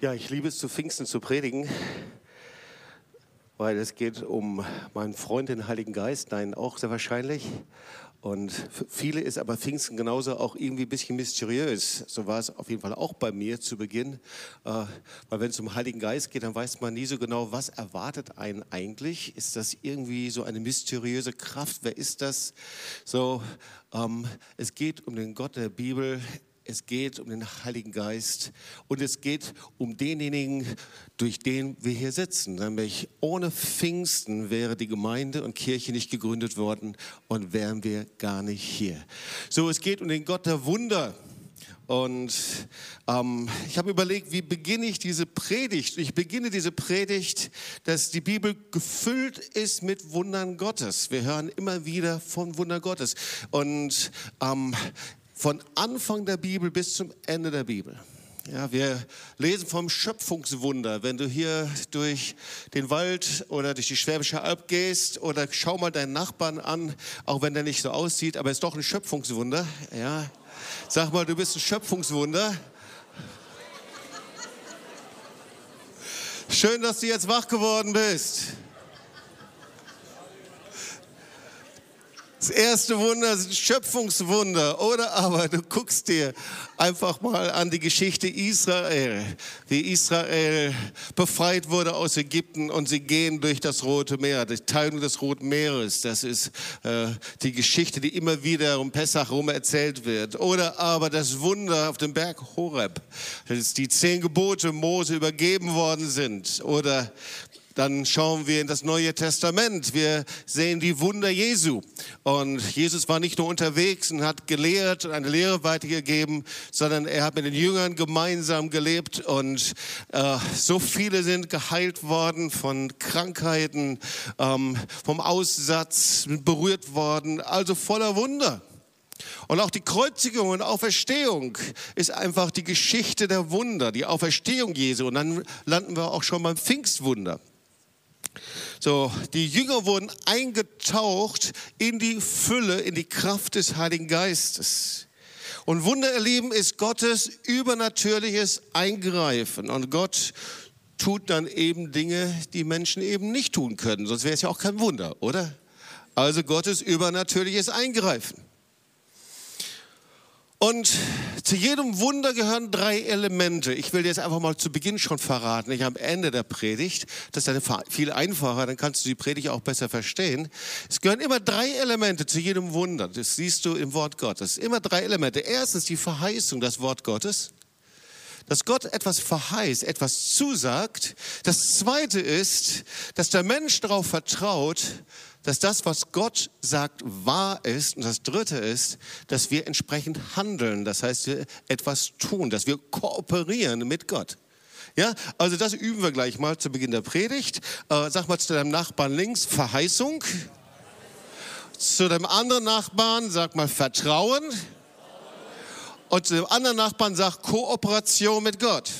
Ja, ich liebe es zu Pfingsten zu predigen, weil es geht um meinen Freund, den Heiligen Geist, nein, auch sehr wahrscheinlich. Und für viele ist aber Pfingsten genauso auch irgendwie ein bisschen mysteriös. So war es auf jeden Fall auch bei mir zu Beginn. Äh, weil wenn es um Heiligen Geist geht, dann weiß man nie so genau, was erwartet einen eigentlich. Ist das irgendwie so eine mysteriöse Kraft? Wer ist das? So, ähm, es geht um den Gott der Bibel es geht um den Heiligen Geist und es geht um denjenigen, durch den wir hier sitzen. Nämlich ohne Pfingsten wäre die Gemeinde und Kirche nicht gegründet worden und wären wir gar nicht hier. So, es geht um den Gott der Wunder. Und ähm, ich habe überlegt, wie beginne ich diese Predigt? Ich beginne diese Predigt, dass die Bibel gefüllt ist mit Wundern Gottes. Wir hören immer wieder von Wunder Gottes. Und ähm, von Anfang der Bibel bis zum Ende der Bibel. Ja, wir lesen vom Schöpfungswunder. Wenn du hier durch den Wald oder durch die Schwäbische Alb gehst oder schau mal deinen Nachbarn an, auch wenn der nicht so aussieht, aber er ist doch ein Schöpfungswunder. Ja, sag mal, du bist ein Schöpfungswunder. Schön, dass du jetzt wach geworden bist. Das erste Wunder ist ein Schöpfungswunder. Oder aber du guckst dir einfach mal an die Geschichte Israel, wie Israel befreit wurde aus Ägypten und sie gehen durch das Rote Meer, die Teilung des Roten Meeres. Das ist äh, die Geschichte, die immer wieder um Pessach herum erzählt wird. Oder aber das Wunder auf dem Berg Horeb, dass die zehn Gebote Mose übergeben worden sind. Oder dann schauen wir in das Neue Testament. Wir sehen die Wunder Jesu. Und Jesus war nicht nur unterwegs und hat gelehrt und eine Lehre weitergegeben, sondern er hat mit den Jüngern gemeinsam gelebt. Und äh, so viele sind geheilt worden von Krankheiten, ähm, vom Aussatz, berührt worden. Also voller Wunder. Und auch die Kreuzigung und Auferstehung ist einfach die Geschichte der Wunder, die Auferstehung Jesu. Und dann landen wir auch schon beim Pfingstwunder. So, die Jünger wurden eingetaucht in die Fülle, in die Kraft des Heiligen Geistes. Und Wunder erleben ist Gottes übernatürliches Eingreifen. Und Gott tut dann eben Dinge, die Menschen eben nicht tun können. Sonst wäre es ja auch kein Wunder, oder? Also Gottes übernatürliches Eingreifen. Und zu jedem Wunder gehören drei Elemente. Ich will dir jetzt einfach mal zu Beginn schon verraten, nicht am Ende der Predigt. Das ist dann viel einfacher, dann kannst du die Predigt auch besser verstehen. Es gehören immer drei Elemente zu jedem Wunder. Das siehst du im Wort Gottes. Immer drei Elemente. Erstens die Verheißung, das Wort Gottes. Dass Gott etwas verheißt, etwas zusagt. Das zweite ist, dass der Mensch darauf vertraut, dass das, was Gott sagt, wahr ist. Und das Dritte ist, dass wir entsprechend handeln. Das heißt, wir etwas tun, dass wir kooperieren mit Gott. Ja, also das üben wir gleich mal zu Beginn der Predigt. Äh, sag mal zu deinem Nachbarn links Verheißung. Zu deinem anderen Nachbarn sag mal Vertrauen. Und zu dem anderen Nachbarn sag Kooperation mit Gott.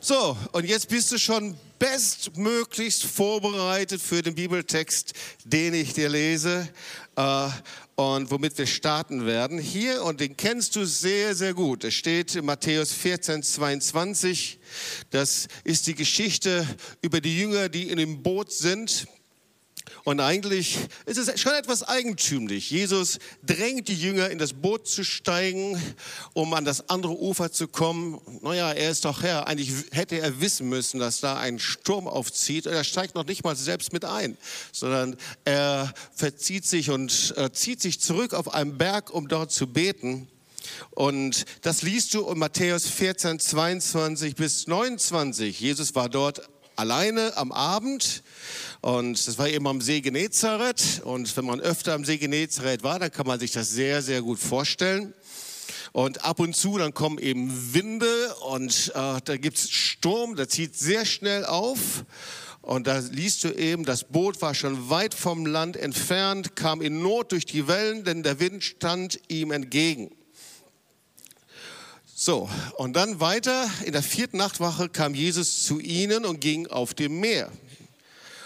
So, und jetzt bist du schon bestmöglichst vorbereitet für den Bibeltext, den ich dir lese äh, und womit wir starten werden. Hier, und den kennst du sehr, sehr gut. Es steht in Matthäus 14, 22. Das ist die Geschichte über die Jünger, die in dem Boot sind und eigentlich ist es schon etwas eigentümlich. Jesus drängt die Jünger in das Boot zu steigen, um an das andere Ufer zu kommen. Naja, er ist doch Herr. Eigentlich hätte er wissen müssen, dass da ein Sturm aufzieht. Er steigt noch nicht mal selbst mit ein, sondern er verzieht sich und äh, zieht sich zurück auf einen Berg, um dort zu beten. Und das liest du in Matthäus 14, 22 bis 29. Jesus war dort alleine am Abend und das war eben am See Genezareth. Und wenn man öfter am See Genezareth war, dann kann man sich das sehr, sehr gut vorstellen. Und ab und zu, dann kommen eben Winde und äh, da gibt es Sturm, der zieht sehr schnell auf. Und da liest du eben, das Boot war schon weit vom Land entfernt, kam in Not durch die Wellen, denn der Wind stand ihm entgegen. So, und dann weiter, in der vierten Nachtwache kam Jesus zu ihnen und ging auf dem Meer.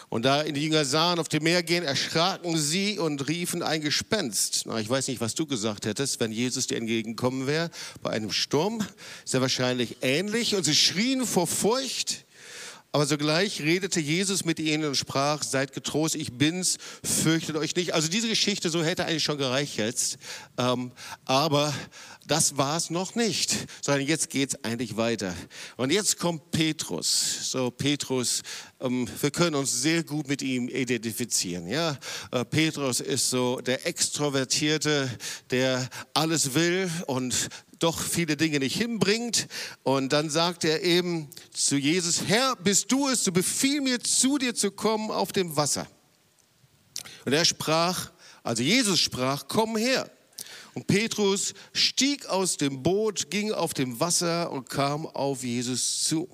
Und da die Jünger sahen auf dem Meer gehen, erschraken sie und riefen ein Gespenst. Na, ich weiß nicht, was du gesagt hättest, wenn Jesus dir entgegenkommen wäre bei einem Sturm. Ja wahrscheinlich ähnlich. Und sie schrien vor Furcht. Aber sogleich redete Jesus mit ihnen und sprach, seid getrost, ich bin's, fürchtet euch nicht. Also diese Geschichte, so hätte eigentlich schon gereicht jetzt. Ähm, aber das war es noch nicht, sondern jetzt geht es eigentlich weiter. Und jetzt kommt Petrus. So, Petrus, ähm, wir können uns sehr gut mit ihm identifizieren. Ja? Äh, Petrus ist so der Extrovertierte, der alles will und doch viele Dinge nicht hinbringt. Und dann sagt er eben zu Jesus, Herr, bist du es, so befiehl mir zu dir zu kommen auf dem Wasser. Und er sprach, also Jesus sprach, komm her. Und Petrus stieg aus dem Boot, ging auf dem Wasser und kam auf Jesus zu.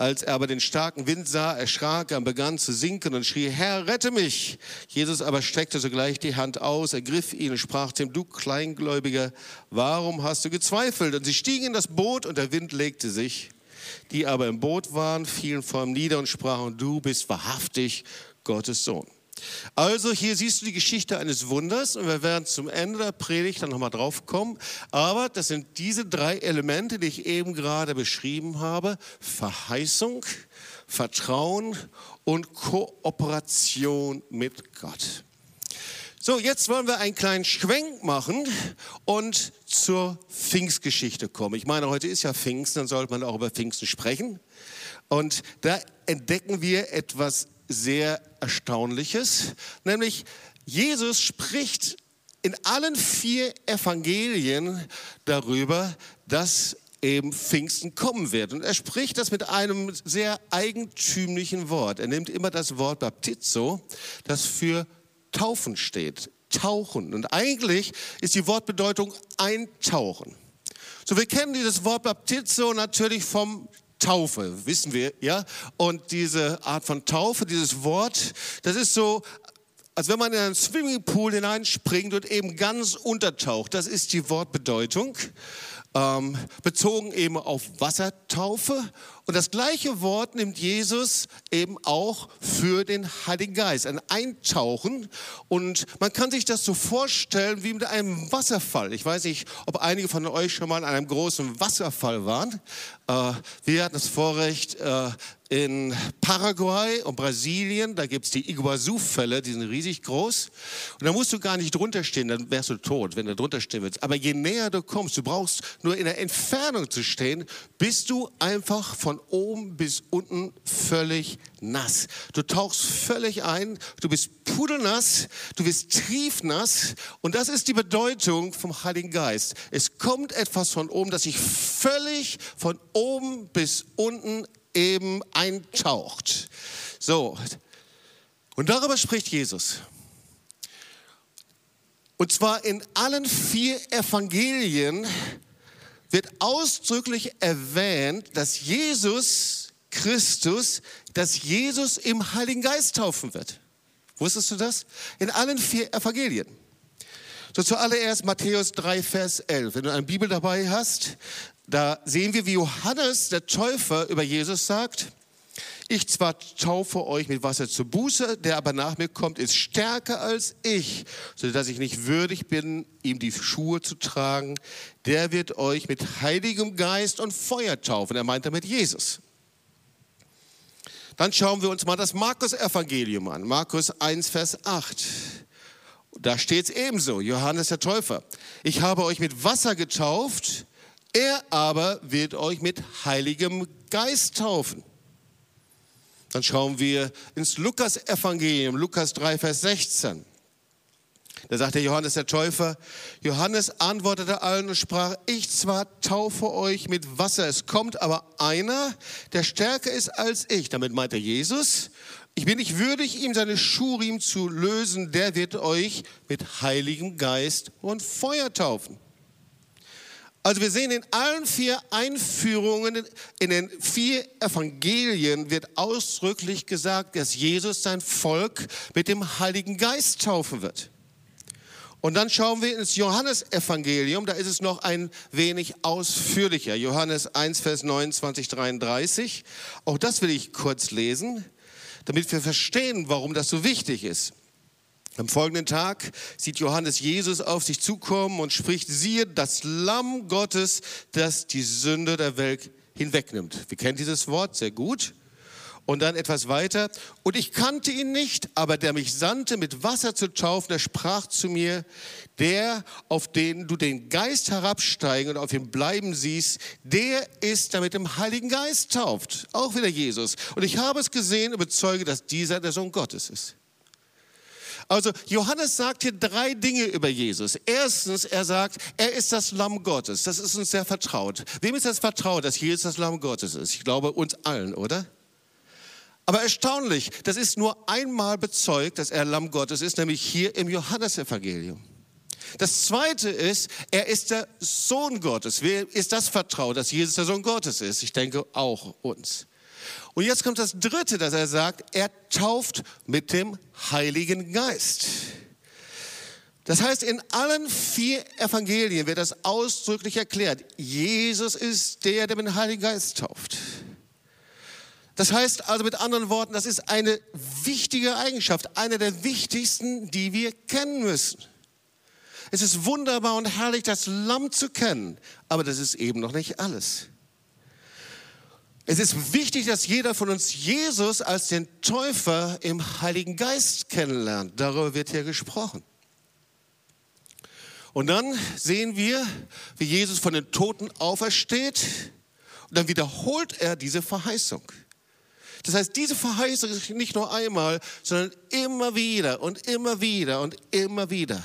Als er aber den starken Wind sah, erschrak er und begann zu sinken und schrie, Herr, rette mich. Jesus aber streckte sogleich die Hand aus, ergriff ihn und sprach zu ihm, du Kleingläubiger, warum hast du gezweifelt? Und sie stiegen in das Boot und der Wind legte sich. Die aber im Boot waren, fielen vor ihm nieder und sprachen, du bist wahrhaftig Gottes Sohn. Also hier siehst du die Geschichte eines Wunders und wir werden zum Ende der Predigt dann nochmal drauf kommen. Aber das sind diese drei Elemente, die ich eben gerade beschrieben habe. Verheißung, Vertrauen und Kooperation mit Gott. So, jetzt wollen wir einen kleinen Schwenk machen und zur Pfingstgeschichte kommen. Ich meine, heute ist ja Pfingsten, dann sollte man auch über Pfingsten sprechen. Und da entdecken wir etwas sehr Erstaunliches, nämlich Jesus spricht in allen vier Evangelien darüber, dass eben Pfingsten kommen wird. Und er spricht das mit einem sehr eigentümlichen Wort. Er nimmt immer das Wort Baptizo, das für Taufen steht. Tauchen. Und eigentlich ist die Wortbedeutung eintauchen. So, wir kennen dieses Wort Baptizo natürlich vom Taufe, wissen wir, ja? Und diese Art von Taufe, dieses Wort, das ist so, als wenn man in einen Swimmingpool hineinspringt und eben ganz untertaucht. Das ist die Wortbedeutung, ähm, bezogen eben auf Wassertaufe und das gleiche Wort nimmt Jesus eben auch für den Heiligen Geist, ein Eintauchen. Und man kann sich das so vorstellen wie mit einem Wasserfall. Ich weiß nicht, ob einige von euch schon mal an einem großen Wasserfall waren. Äh, wir hatten das Vorrecht, äh, in Paraguay und Brasilien, da gibt es die Iguazu-Fälle, die sind riesig groß. Und da musst du gar nicht drunter stehen, dann wärst du tot, wenn du drunter stehen willst. Aber je näher du kommst, du brauchst nur in der Entfernung zu stehen, bist du einfach von oben bis unten völlig nass. Du tauchst völlig ein, du bist pudelnass, du bist triefnass. Und das ist die Bedeutung vom Heiligen Geist. Es kommt etwas von oben, das sich völlig von oben bis unten eben eintaucht. So. Und darüber spricht Jesus. Und zwar in allen vier Evangelien wird ausdrücklich erwähnt, dass Jesus Christus, dass Jesus im Heiligen Geist taufen wird. Wusstest du das? In allen vier Evangelien. So zuallererst Matthäus 3, Vers 11. Wenn du eine Bibel dabei hast, da sehen wir, wie Johannes, der Täufer, über Jesus sagt, ich zwar taufe euch mit Wasser zur Buße, der aber nach mir kommt, ist stärker als ich, sodass ich nicht würdig bin, ihm die Schuhe zu tragen. Der wird euch mit Heiligem Geist und Feuer taufen. Er meint damit Jesus. Dann schauen wir uns mal das Markus-Evangelium an. Markus 1, Vers 8. Da steht es ebenso, Johannes der Täufer. Ich habe euch mit Wasser getauft, er aber wird euch mit Heiligem Geist taufen. Dann schauen wir ins Lukas-Evangelium, Lukas 3, Vers 16. Da sagt der Johannes der Täufer, Johannes antwortete allen und sprach, ich zwar taufe euch mit Wasser, es kommt aber einer, der stärker ist als ich. Damit meint er Jesus. Ich bin nicht würdig, ihm seine Schurim zu lösen, der wird euch mit Heiligem Geist und Feuer taufen. Also wir sehen in allen vier Einführungen, in den vier Evangelien wird ausdrücklich gesagt, dass Jesus sein Volk mit dem Heiligen Geist taufen wird. Und dann schauen wir ins Johannesevangelium, da ist es noch ein wenig ausführlicher. Johannes 1, Vers 29, 33. Auch das will ich kurz lesen. damit wir verstehen, warum das so wichtig ist. Am folgenden Tag sieht Johannes Jesus auf sich zukommen und spricht, siehe, das Lamm Gottes, das die Sünde der Welt hinwegnimmt. Wir kennen dieses Wort sehr gut. Und dann etwas weiter. Und ich kannte ihn nicht, aber der mich sandte, mit Wasser zu taufen, der sprach zu mir, der, auf den du den Geist herabsteigen und auf ihm bleiben siehst, der ist, der mit dem Heiligen Geist tauft. Auch wieder Jesus. Und ich habe es gesehen und bezeuge, dass dieser der Sohn Gottes ist. Also Johannes sagt hier drei Dinge über Jesus. Erstens, er sagt, er ist das Lamm Gottes. Das ist uns sehr vertraut. Wem ist das vertraut, dass Jesus das Lamm Gottes ist? Ich glaube uns allen, oder? Aber erstaunlich, das ist nur einmal bezeugt, dass er Lamm Gottes ist, nämlich hier im Johannesevangelium. Das zweite ist, er ist der Sohn Gottes. Wer ist das vertraut, dass Jesus der Sohn Gottes ist? Ich denke auch uns. Und jetzt kommt das dritte, dass er sagt, er tauft mit dem Heiligen Geist. Das heißt, in allen vier Evangelien wird das ausdrücklich erklärt. Jesus ist der, der mit dem Heiligen Geist tauft. Das heißt also mit anderen Worten, das ist eine wichtige Eigenschaft, eine der wichtigsten, die wir kennen müssen. Es ist wunderbar und herrlich, das Lamm zu kennen, aber das ist eben noch nicht alles. Es ist wichtig, dass jeder von uns Jesus als den Täufer im Heiligen Geist kennenlernt. Darüber wird hier gesprochen. Und dann sehen wir, wie Jesus von den Toten aufersteht und dann wiederholt er diese Verheißung. Das heißt, diese Verheißung ist nicht nur einmal, sondern immer wieder und immer wieder und immer wieder.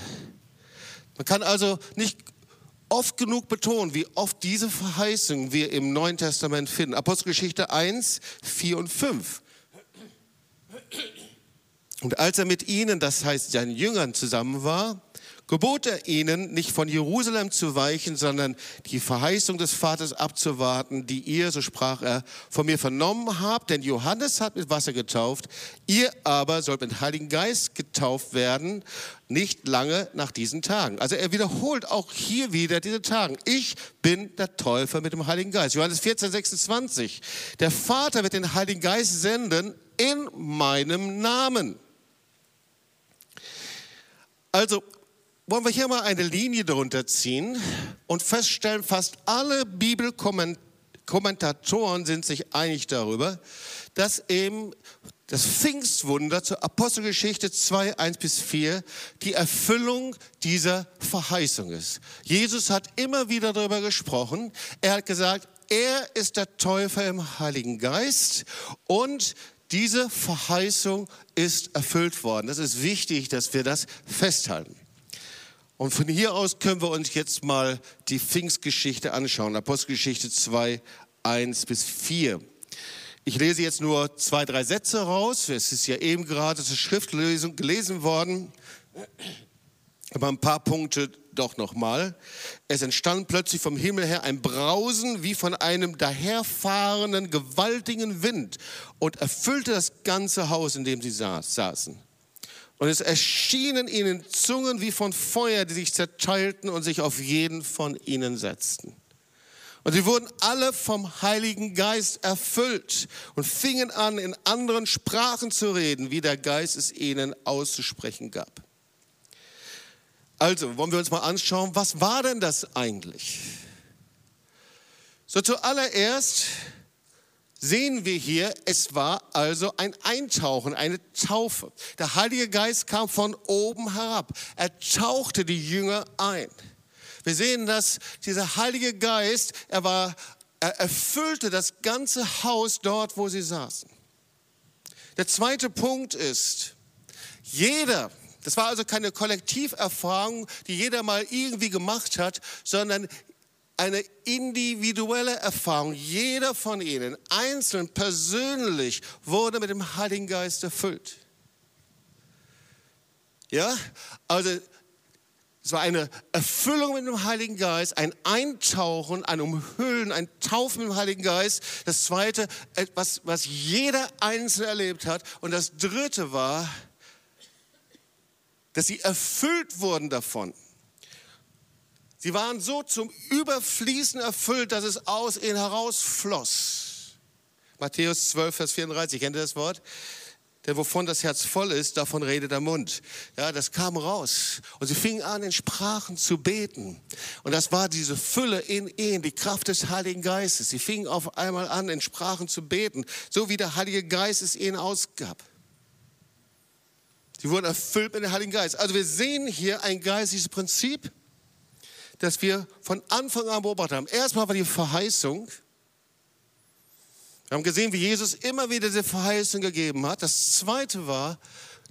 Man kann also nicht oft genug betonen, wie oft diese Verheißung wir im Neuen Testament finden. Apostelgeschichte 1, 4 und 5. Und als er mit ihnen, das heißt seinen Jüngern zusammen war, gebot er ihnen, nicht von Jerusalem zu weichen, sondern die Verheißung des Vaters abzuwarten, die ihr, so sprach er, von mir vernommen habt. Denn Johannes hat mit Wasser getauft, ihr aber sollt mit Heiligen Geist getauft werden, nicht lange nach diesen Tagen. Also er wiederholt auch hier wieder diese Tagen. Ich bin der Täufer mit dem Heiligen Geist. Johannes 14, 26. Der Vater wird den Heiligen Geist senden in meinem Namen. Also wollen wir hier mal eine Linie drunter ziehen und feststellen, fast alle Bibelkommentatoren sind sich einig darüber, dass eben das Pfingstwunder zur Apostelgeschichte 2, 1 bis 4 die Erfüllung dieser Verheißung ist. Jesus hat immer wieder darüber gesprochen. Er hat gesagt, er ist der Täufer im Heiligen Geist und diese Verheißung ist erfüllt worden. Das ist wichtig, dass wir das festhalten. Und von hier aus können wir uns jetzt mal die Pfingstgeschichte anschauen. Apostelgeschichte 2, 1 bis 4. Ich lese jetzt nur zwei, drei Sätze raus. Es ist ja eben gerade zur Schriftlesung gelesen worden. Aber ein paar Punkte doch nochmal. Es entstand plötzlich vom Himmel her ein Brausen wie von einem daherfahrenden gewaltigen Wind und erfüllte das ganze Haus, in dem sie saßen. Und es erschienen ihnen Zungen wie von Feuer, die sich zerteilten und sich auf jeden von ihnen setzten. Und sie wurden alle vom Heiligen Geist erfüllt und fingen an, in anderen Sprachen zu reden, wie der Geist es ihnen auszusprechen gab. Also, wollen wir uns mal anschauen, was war denn das eigentlich? So zuallererst sehen wir hier, es war also ein Eintauchen, eine Taufe. Der Heilige Geist kam von oben herab. Er tauchte die Jünger ein. Wir sehen, dass dieser Heilige Geist, er war, er erfüllte das ganze Haus dort, wo sie saßen. Der zweite Punkt ist, jeder, das war also keine Kollektiverfahrung, die jeder mal irgendwie gemacht hat, sondern eine individuelle Erfahrung. Jeder von ihnen, einzeln, persönlich, wurde mit dem Heiligen Geist erfüllt. Ja, also es war eine Erfüllung mit dem Heiligen Geist, ein Eintauchen, ein Umhüllen, ein Taufen mit dem Heiligen Geist. Das zweite, etwas, was jeder Einzelne erlebt hat. Und das dritte war, dass sie erfüllt wurden davon. Sie waren so zum Überfließen erfüllt, dass es aus ihnen herausfloss. Matthäus 12, Vers 34, kennt ihr das Wort? Denn wovon das Herz voll ist, davon redet der Mund. Ja, das kam raus. Und sie fingen an, in Sprachen zu beten. Und das war diese Fülle in ihnen, die Kraft des Heiligen Geistes. Sie fingen auf einmal an, in Sprachen zu beten, so wie der Heilige Geist es ihnen ausgab. Sie wurden erfüllt mit dem Heiligen Geist. Also wir sehen hier ein geistliches Prinzip, das wir von Anfang an beobachtet haben. Erstmal war die Verheißung, wir haben gesehen, wie Jesus immer wieder diese Verheißung gegeben hat. Das zweite war,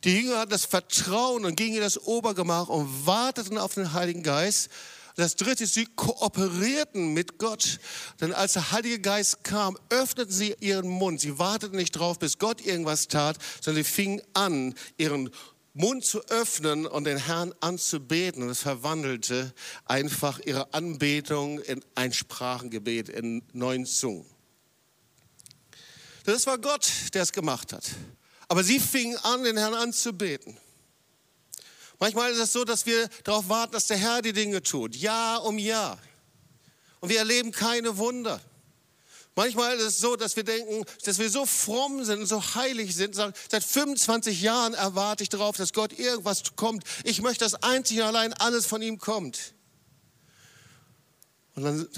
die Jünger hatten das Vertrauen und gingen in das Obergemach und warteten auf den Heiligen Geist. Das dritte ist, sie kooperierten mit Gott. Denn als der Heilige Geist kam, öffneten sie ihren Mund. Sie warteten nicht drauf, bis Gott irgendwas tat, sondern sie fingen an, ihren Mund zu öffnen und den Herrn anzubeten. Und es verwandelte einfach ihre Anbetung in ein Sprachengebet, in neuen Zungen. Das war Gott, der es gemacht hat. Aber sie fingen an, den Herrn anzubeten. Manchmal ist es so, dass wir darauf warten, dass der Herr die Dinge tut, Jahr um Jahr. Und wir erleben keine Wunder. Manchmal ist es so, dass wir denken, dass wir so fromm sind und so heilig sind. Seit 25 Jahren erwarte ich darauf, dass Gott irgendwas kommt. Ich möchte, dass einzig und allein alles von ihm kommt. Und dann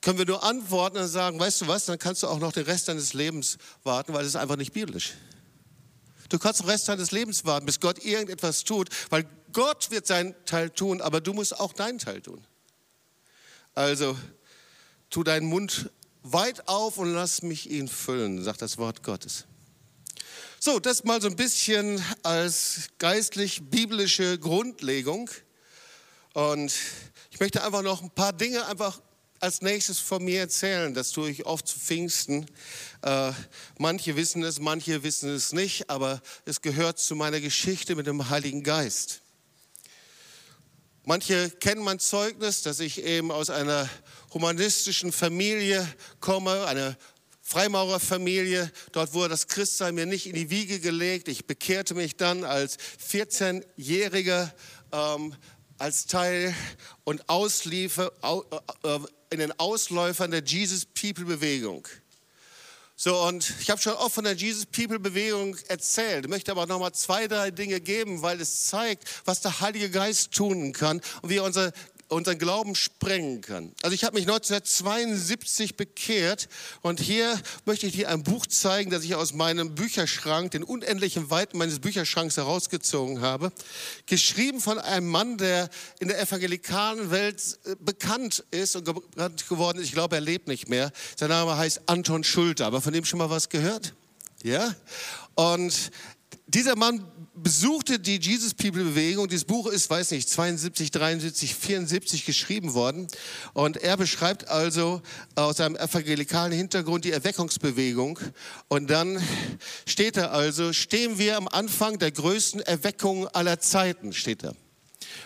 können wir nur antworten und sagen, weißt du was, dann kannst du auch noch den Rest deines Lebens warten, weil es ist einfach nicht biblisch. Du kannst den Rest deines Lebens warten, bis Gott irgendetwas tut, weil Gott wird seinen Teil tun, aber du musst auch deinen Teil tun. Also tu deinen Mund weit auf und lass mich ihn füllen, sagt das Wort Gottes. So, das mal so ein bisschen als geistlich-biblische Grundlegung. Und ich möchte einfach noch ein paar Dinge einfach als nächstes von mir erzählen. Das tue ich oft zu Pfingsten. Äh, manche wissen es, manche wissen es nicht, aber es gehört zu meiner Geschichte mit dem Heiligen Geist. Manche kennen mein Zeugnis, dass ich eben aus einer humanistischen Familie komme, eine Freimaurerfamilie. Dort wurde das Christsein mir nicht in die Wiege gelegt. Ich bekehrte mich dann als 14-Jähriger ähm, als Teil und Ausliefer, äh, äh, in den Ausläufern der Jesus People Bewegung. So, und ich habe schon oft von der Jesus People Bewegung erzählt, möchte aber noch mal zwei, drei Dinge geben, weil es zeigt, was der Heilige Geist tun kann und wie er unser unseren Glauben sprengen kann. Also ich habe mich 1972 bekehrt und hier möchte ich dir ein Buch zeigen, das ich aus meinem Bücherschrank, den unendlichen Weiten meines Bücherschranks herausgezogen habe. Geschrieben von einem Mann, der in der evangelikalen Welt äh, bekannt ist und bekannt geworden ist. Ich glaube, er lebt nicht mehr. Sein Name heißt Anton Schulte. Aber von dem schon mal was gehört? Ja? Und dieser Mann besuchte die Jesus People Bewegung. Dieses Buch ist, weiß nicht, 72, 73, 74 geschrieben worden. Und er beschreibt also aus seinem evangelikalen Hintergrund die Erweckungsbewegung. Und dann steht er also, stehen wir am Anfang der größten Erweckung aller Zeiten, steht er.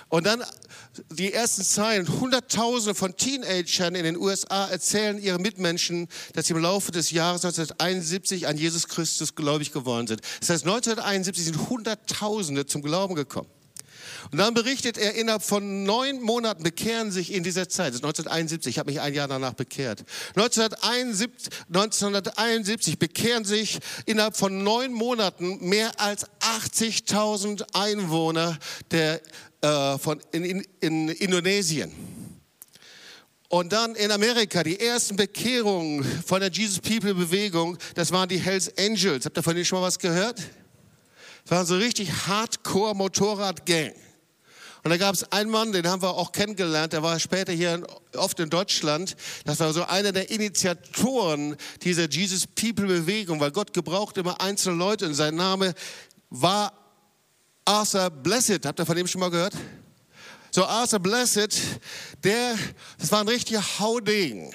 Und dann die ersten Zeilen. Hunderttausende von Teenagern in den USA erzählen ihren Mitmenschen, dass sie im Laufe des Jahres 1971 an Jesus Christus gläubig geworden sind. Das heißt, 1971 sind Hunderttausende zum Glauben gekommen. Und dann berichtet er, innerhalb von neun Monaten bekehren sich in dieser Zeit, das ist 1971, ich habe mich ein Jahr danach bekehrt, 1971, 1971 bekehren sich innerhalb von neun Monaten mehr als 80.000 Einwohner der äh, von, in, in, in Indonesien. Und dann in Amerika, die ersten Bekehrungen von der Jesus People Bewegung, das waren die Hells Angels. Habt ihr von denen schon mal was gehört? Das waren so richtig Hardcore Motorrad-Gang. Und da gab es einen Mann, den haben wir auch kennengelernt, der war später hier oft in Deutschland. Das war so einer der Initiatoren dieser Jesus People Bewegung, weil Gott gebraucht immer einzelne Leute und sein Name war Arthur Blessed, habt ihr von dem schon mal gehört? So Arthur Blessed, der, das war ein richtiger Hauding.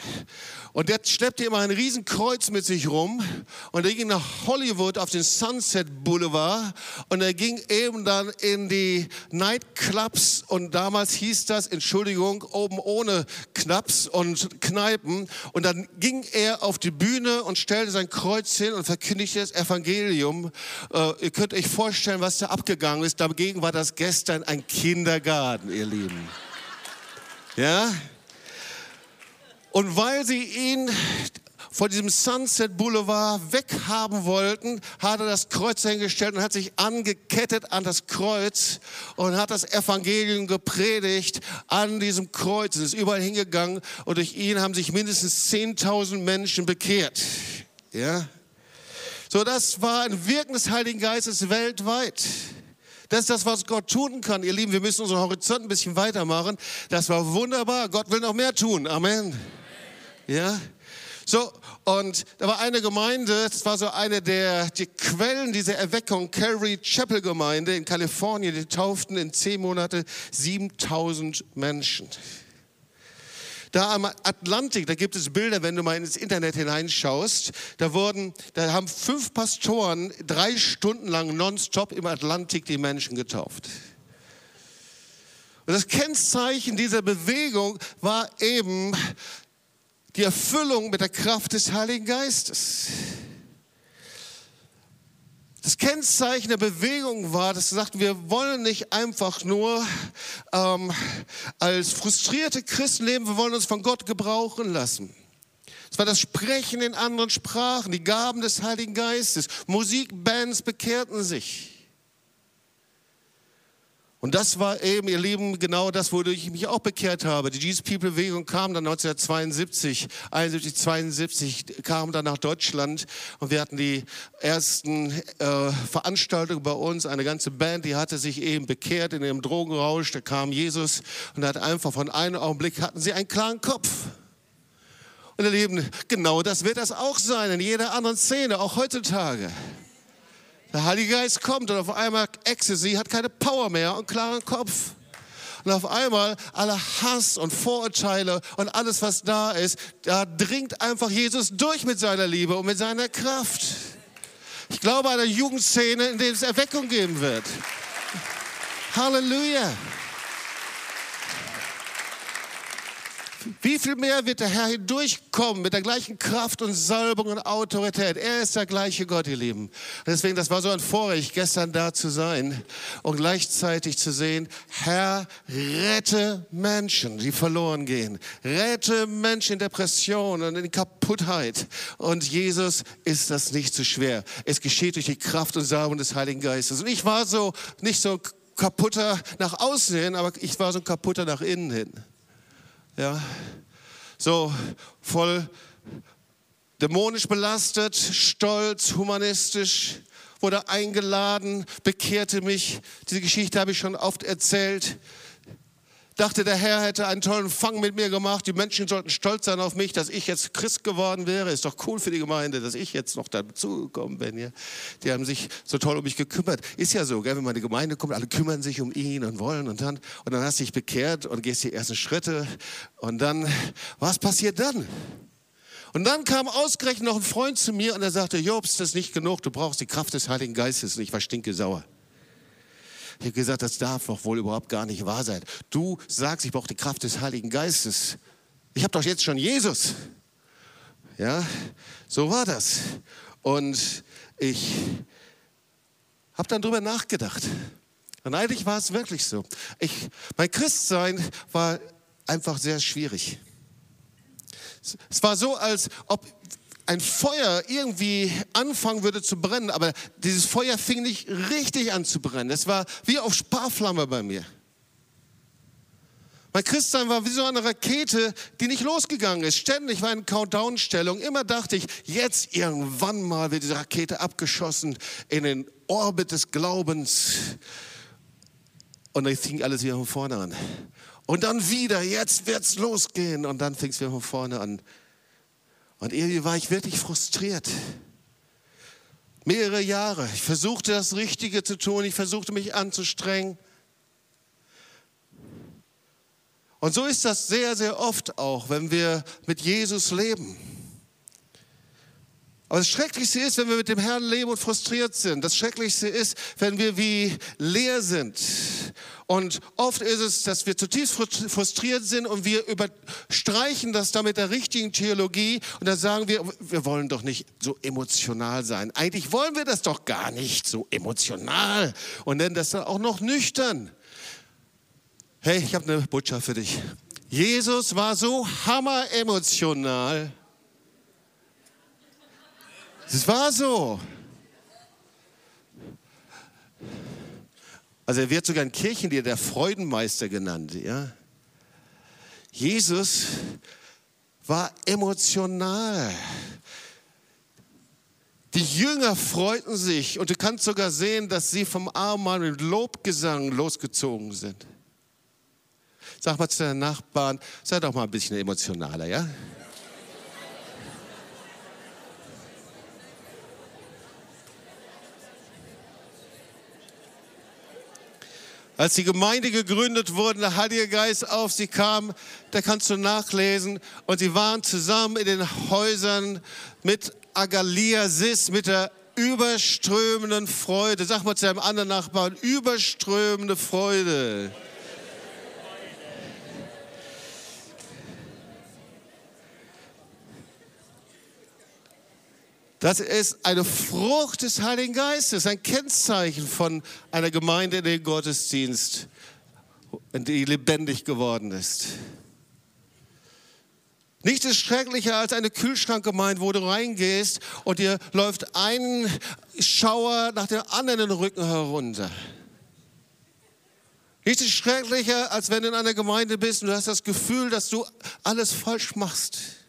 Und der schleppte immer ein Riesenkreuz mit sich rum und er ging nach Hollywood auf den Sunset Boulevard und er ging eben dann in die Nightclubs und damals hieß das, Entschuldigung, oben ohne Knaps und Kneipen und dann ging er auf die Bühne und stellte sein Kreuz hin und verkündigte das Evangelium. Äh, ihr könnt euch vorstellen, was da abgegangen ist. Dagegen war das gestern ein Kindergarten, ihr Lieben. Ja? Und weil sie ihn von diesem Sunset Boulevard weghaben wollten, hat er das Kreuz hingestellt und hat sich angekettet an das Kreuz und hat das Evangelium gepredigt an diesem Kreuz. Es ist überall hingegangen und durch ihn haben sich mindestens 10.000 Menschen bekehrt. Ja? So, das war ein Wirken des Heiligen Geistes weltweit. Das ist das, was Gott tun kann. Ihr Lieben, wir müssen unseren Horizont ein bisschen weitermachen. Das war wunderbar. Gott will noch mehr tun. Amen. Ja. So, und da war eine Gemeinde, das war so eine der die Quellen dieser Erweckung, Calvary Chapel Gemeinde in Kalifornien, die tauften in zehn Monate 7000 Menschen. Da am Atlantik, da gibt es Bilder, wenn du mal ins Internet hineinschaust, da wurden, da haben fünf Pastoren drei Stunden lang nonstop im Atlantik die Menschen getauft. Und das Kennzeichen dieser Bewegung war eben die Erfüllung mit der Kraft des Heiligen Geistes. Das Kennzeichen der Bewegung war, dass sie sagten, wir wollen nicht einfach nur ähm, als frustrierte Christen leben, wir wollen uns von Gott gebrauchen lassen. Es war das Sprechen in anderen Sprachen, die Gaben des Heiligen Geistes. Musikbands bekehrten sich. Und das war eben, ihr Lieben, genau das, wodurch ich mich auch bekehrt habe. Die Jesus People Bewegung kam dann 1972, 71, 72, kam dann nach Deutschland und wir hatten die ersten äh, Veranstaltungen bei uns. Eine ganze Band, die hatte sich eben bekehrt in ihrem Drogenrausch. Da kam Jesus und hat einfach von einem Augenblick hatten sie einen klaren Kopf. Und ihr Lieben, genau das wird das auch sein in jeder anderen Szene, auch heutzutage. Der Heilige Geist kommt und auf einmal Ecstasy hat keine Power mehr und klaren Kopf. Und auf einmal alle Hass und Vorurteile und alles, was da ist, da dringt einfach Jesus durch mit seiner Liebe und mit seiner Kraft. Ich glaube an eine Jugendszene, in der es Erweckung geben wird. Halleluja. Wie viel mehr wird der Herr hindurchkommen mit der gleichen Kraft und Salbung und Autorität? Er ist der gleiche Gott, ihr Lieben. Deswegen, das war so ein Vorrecht, gestern da zu sein und gleichzeitig zu sehen, Herr, rette Menschen, die verloren gehen. Rette Menschen in Depression und in Kaputtheit. Und Jesus ist das nicht zu so schwer. Es geschieht durch die Kraft und Salbung des Heiligen Geistes. Und ich war so, nicht so kaputter nach außen hin, aber ich war so kaputter nach innen hin. Ja, so voll dämonisch belastet, stolz, humanistisch, wurde eingeladen, bekehrte mich. Diese Geschichte habe ich schon oft erzählt dachte, der Herr hätte einen tollen Fang mit mir gemacht. Die Menschen sollten stolz sein auf mich, dass ich jetzt Christ geworden wäre. Ist doch cool für die Gemeinde, dass ich jetzt noch dazugekommen bin. Ja? Die haben sich so toll um mich gekümmert. Ist ja so, gell? wenn man in die Gemeinde kommt, alle kümmern sich um ihn und wollen und dann, und dann hast du dich bekehrt und gehst die ersten Schritte. Und dann, was passiert dann? Und dann kam ausgerechnet noch ein Freund zu mir und er sagte, Jobs, das ist nicht genug, du brauchst die Kraft des Heiligen Geistes. Und ich war stinkesauer. Ich habe gesagt, das darf doch wohl überhaupt gar nicht wahr sein. Du sagst, ich brauche die Kraft des Heiligen Geistes. Ich habe doch jetzt schon Jesus. Ja, so war das. Und ich habe dann darüber nachgedacht. Und eigentlich war es wirklich so. Ich, mein Christsein war einfach sehr schwierig. Es war so, als ob ein Feuer irgendwie anfangen würde zu brennen, aber dieses Feuer fing nicht richtig an zu brennen. Es war wie auf Sparflamme bei mir. Mein Christsein war wie so eine Rakete, die nicht losgegangen ist. Ständig war in Countdown-Stellung. Immer dachte ich, jetzt irgendwann mal wird diese Rakete abgeschossen in den Orbit des Glaubens. Und dann fing alles wieder von vorne an. Und dann wieder, jetzt wird's losgehen. Und dann fing es wieder von vorne an. Und irgendwie war ich wirklich frustriert. Mehrere Jahre. Ich versuchte das Richtige zu tun, ich versuchte mich anzustrengen. Und so ist das sehr, sehr oft auch, wenn wir mit Jesus leben. Aber das Schrecklichste ist, wenn wir mit dem Herrn leben und frustriert sind. Das Schrecklichste ist, wenn wir wie leer sind. Und oft ist es, dass wir zutiefst frustriert sind und wir überstreichen das da mit der richtigen Theologie und dann sagen wir, wir wollen doch nicht so emotional sein. Eigentlich wollen wir das doch gar nicht so emotional und nennen das dann auch noch nüchtern. Hey, ich habe eine Botschaft für dich. Jesus war so hammer emotional Es war so. Also er wird sogar in Kirchenlieder der Freudenmeister genannt. Ja? Jesus war emotional. Die Jünger freuten sich und du kannst sogar sehen, dass sie vom Abendmahl mit Lobgesang losgezogen sind. Sag mal zu deinen Nachbarn, sei doch mal ein bisschen emotionaler, ja? Als die Gemeinde gegründet wurde, der Heilige Geist auf sie kam, da kannst du nachlesen. Und sie waren zusammen in den Häusern mit Agaliasis, mit der überströmenden Freude. Sag mal zu deinem anderen Nachbarn, überströmende Freude. Das ist eine Frucht des Heiligen Geistes, ein Kennzeichen von einer Gemeinde in den Gottesdienst, die lebendig geworden ist. Nichts ist schrecklicher als eine Kühlschrankgemeinde, wo du reingehst und dir läuft ein Schauer nach dem anderen den Rücken herunter. Nichts ist schrecklicher, als wenn du in einer Gemeinde bist und du hast das Gefühl, dass du alles falsch machst.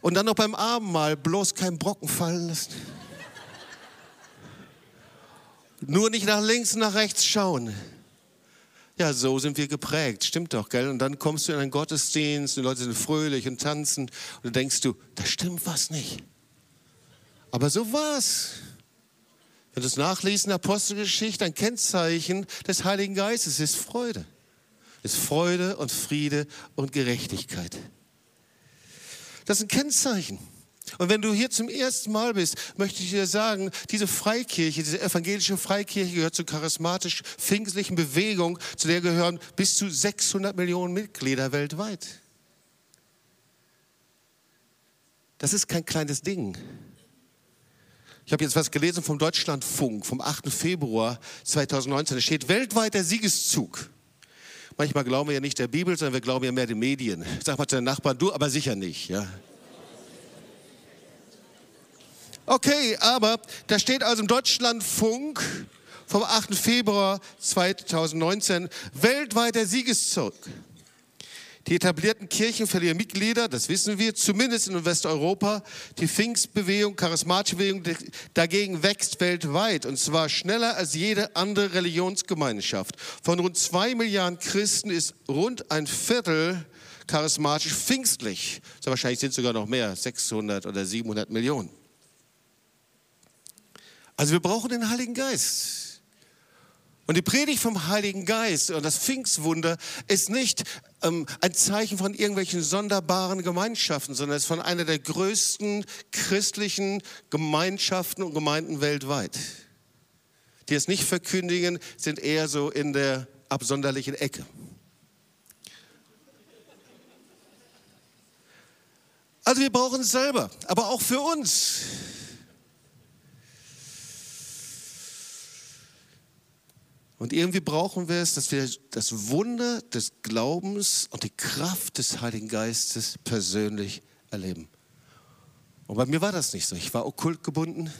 Und dann noch beim Abendmahl bloß keinen Brocken fallen lassen. Nur nicht nach links nach rechts schauen. Ja, so sind wir geprägt, stimmt doch, gell? Und dann kommst du in einen Gottesdienst, die Leute sind fröhlich und tanzen und dann denkst du, da stimmt was nicht. Aber so war's. Wenn du es nachliest in der Apostelgeschichte, ein Kennzeichen des Heiligen Geistes ist Freude. Ist Freude und Friede und Gerechtigkeit. Das ist ein Kennzeichen. Und wenn du hier zum ersten Mal bist, möchte ich dir sagen, diese Freikirche, diese evangelische Freikirche gehört zur charismatisch-pfingstlichen Bewegung, zu der gehören bis zu 600 Millionen Mitglieder weltweit. Das ist kein kleines Ding. Ich habe jetzt was gelesen vom Deutschlandfunk vom 8. Februar 2019. Da steht weltweit der Siegeszug. Manchmal glauben wir ja nicht der Bibel, sondern wir glauben ja mehr den Medien. Sag mal zu den Nachbarn, du aber sicher nicht. Ja. Okay, aber da steht also im Deutschlandfunk vom 8. Februar 2019 weltweiter Siegeszug. Die etablierten Kirchen verlieren Mitglieder, das wissen wir, zumindest in Westeuropa. Die Pfingstbewegung, charismatische Bewegung dagegen wächst weltweit und zwar schneller als jede andere Religionsgemeinschaft. Von rund zwei Milliarden Christen ist rund ein Viertel charismatisch pfingstlich. So wahrscheinlich sind es sogar noch mehr, 600 oder 700 Millionen. Also wir brauchen den Heiligen Geist. Und die Predigt vom Heiligen Geist und das Pfingstwunder ist nicht ähm, ein Zeichen von irgendwelchen sonderbaren Gemeinschaften, sondern es ist von einer der größten christlichen Gemeinschaften und Gemeinden weltweit. Die es nicht verkündigen, sind eher so in der absonderlichen Ecke. Also wir brauchen es selber, aber auch für uns. Und irgendwie brauchen wir es, dass wir das Wunder des Glaubens und die Kraft des Heiligen Geistes persönlich erleben. Und bei mir war das nicht so. Ich war okkult gebunden.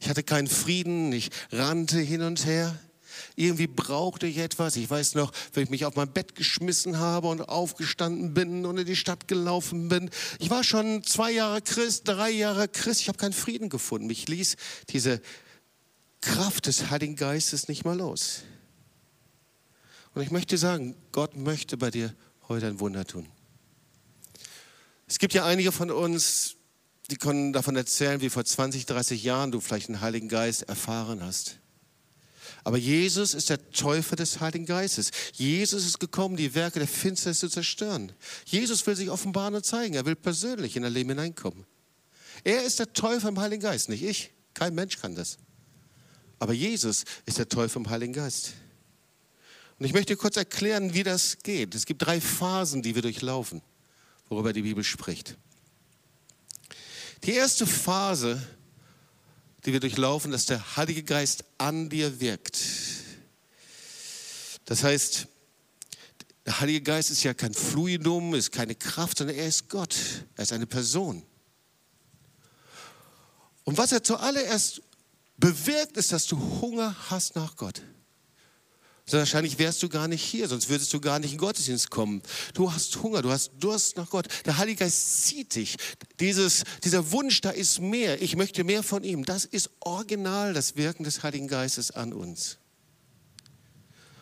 Ich hatte keinen Frieden. Ich rannte hin und her. Irgendwie brauchte ich etwas. Ich weiß noch, wenn ich mich auf mein Bett geschmissen habe und aufgestanden bin und in die Stadt gelaufen bin. Ich war schon zwei Jahre Christ, drei Jahre Christ. Ich habe keinen Frieden gefunden. Mich ließ diese Kraft des Heiligen Geistes nicht mal los. Und ich möchte sagen, Gott möchte bei dir heute ein Wunder tun. Es gibt ja einige von uns, die können davon erzählen, wie vor 20, 30 Jahren du vielleicht den Heiligen Geist erfahren hast. Aber Jesus ist der Täufer des Heiligen Geistes. Jesus ist gekommen, die Werke der Finsternis zu zerstören. Jesus will sich offenbaren und zeigen. Er will persönlich in dein Leben hineinkommen. Er ist der Täufer im Heiligen Geist, nicht ich. Kein Mensch kann das. Aber Jesus ist der Teufel im Heiligen Geist. Und ich möchte kurz erklären, wie das geht. Es gibt drei Phasen, die wir durchlaufen, worüber die Bibel spricht. Die erste Phase, die wir durchlaufen, dass der Heilige Geist an dir wirkt. Das heißt, der Heilige Geist ist ja kein Fluidum, ist keine Kraft, sondern er ist Gott. Er ist eine Person. Und was er zuallererst bewirkt, ist, dass du Hunger hast nach Gott. So wahrscheinlich wärst du gar nicht hier, sonst würdest du gar nicht in Gottesdienst kommen. Du hast Hunger, du hast Durst nach Gott. Der Heilige Geist zieht dich. Dieses, dieser Wunsch, da ist mehr, ich möchte mehr von ihm, das ist original das Wirken des Heiligen Geistes an uns.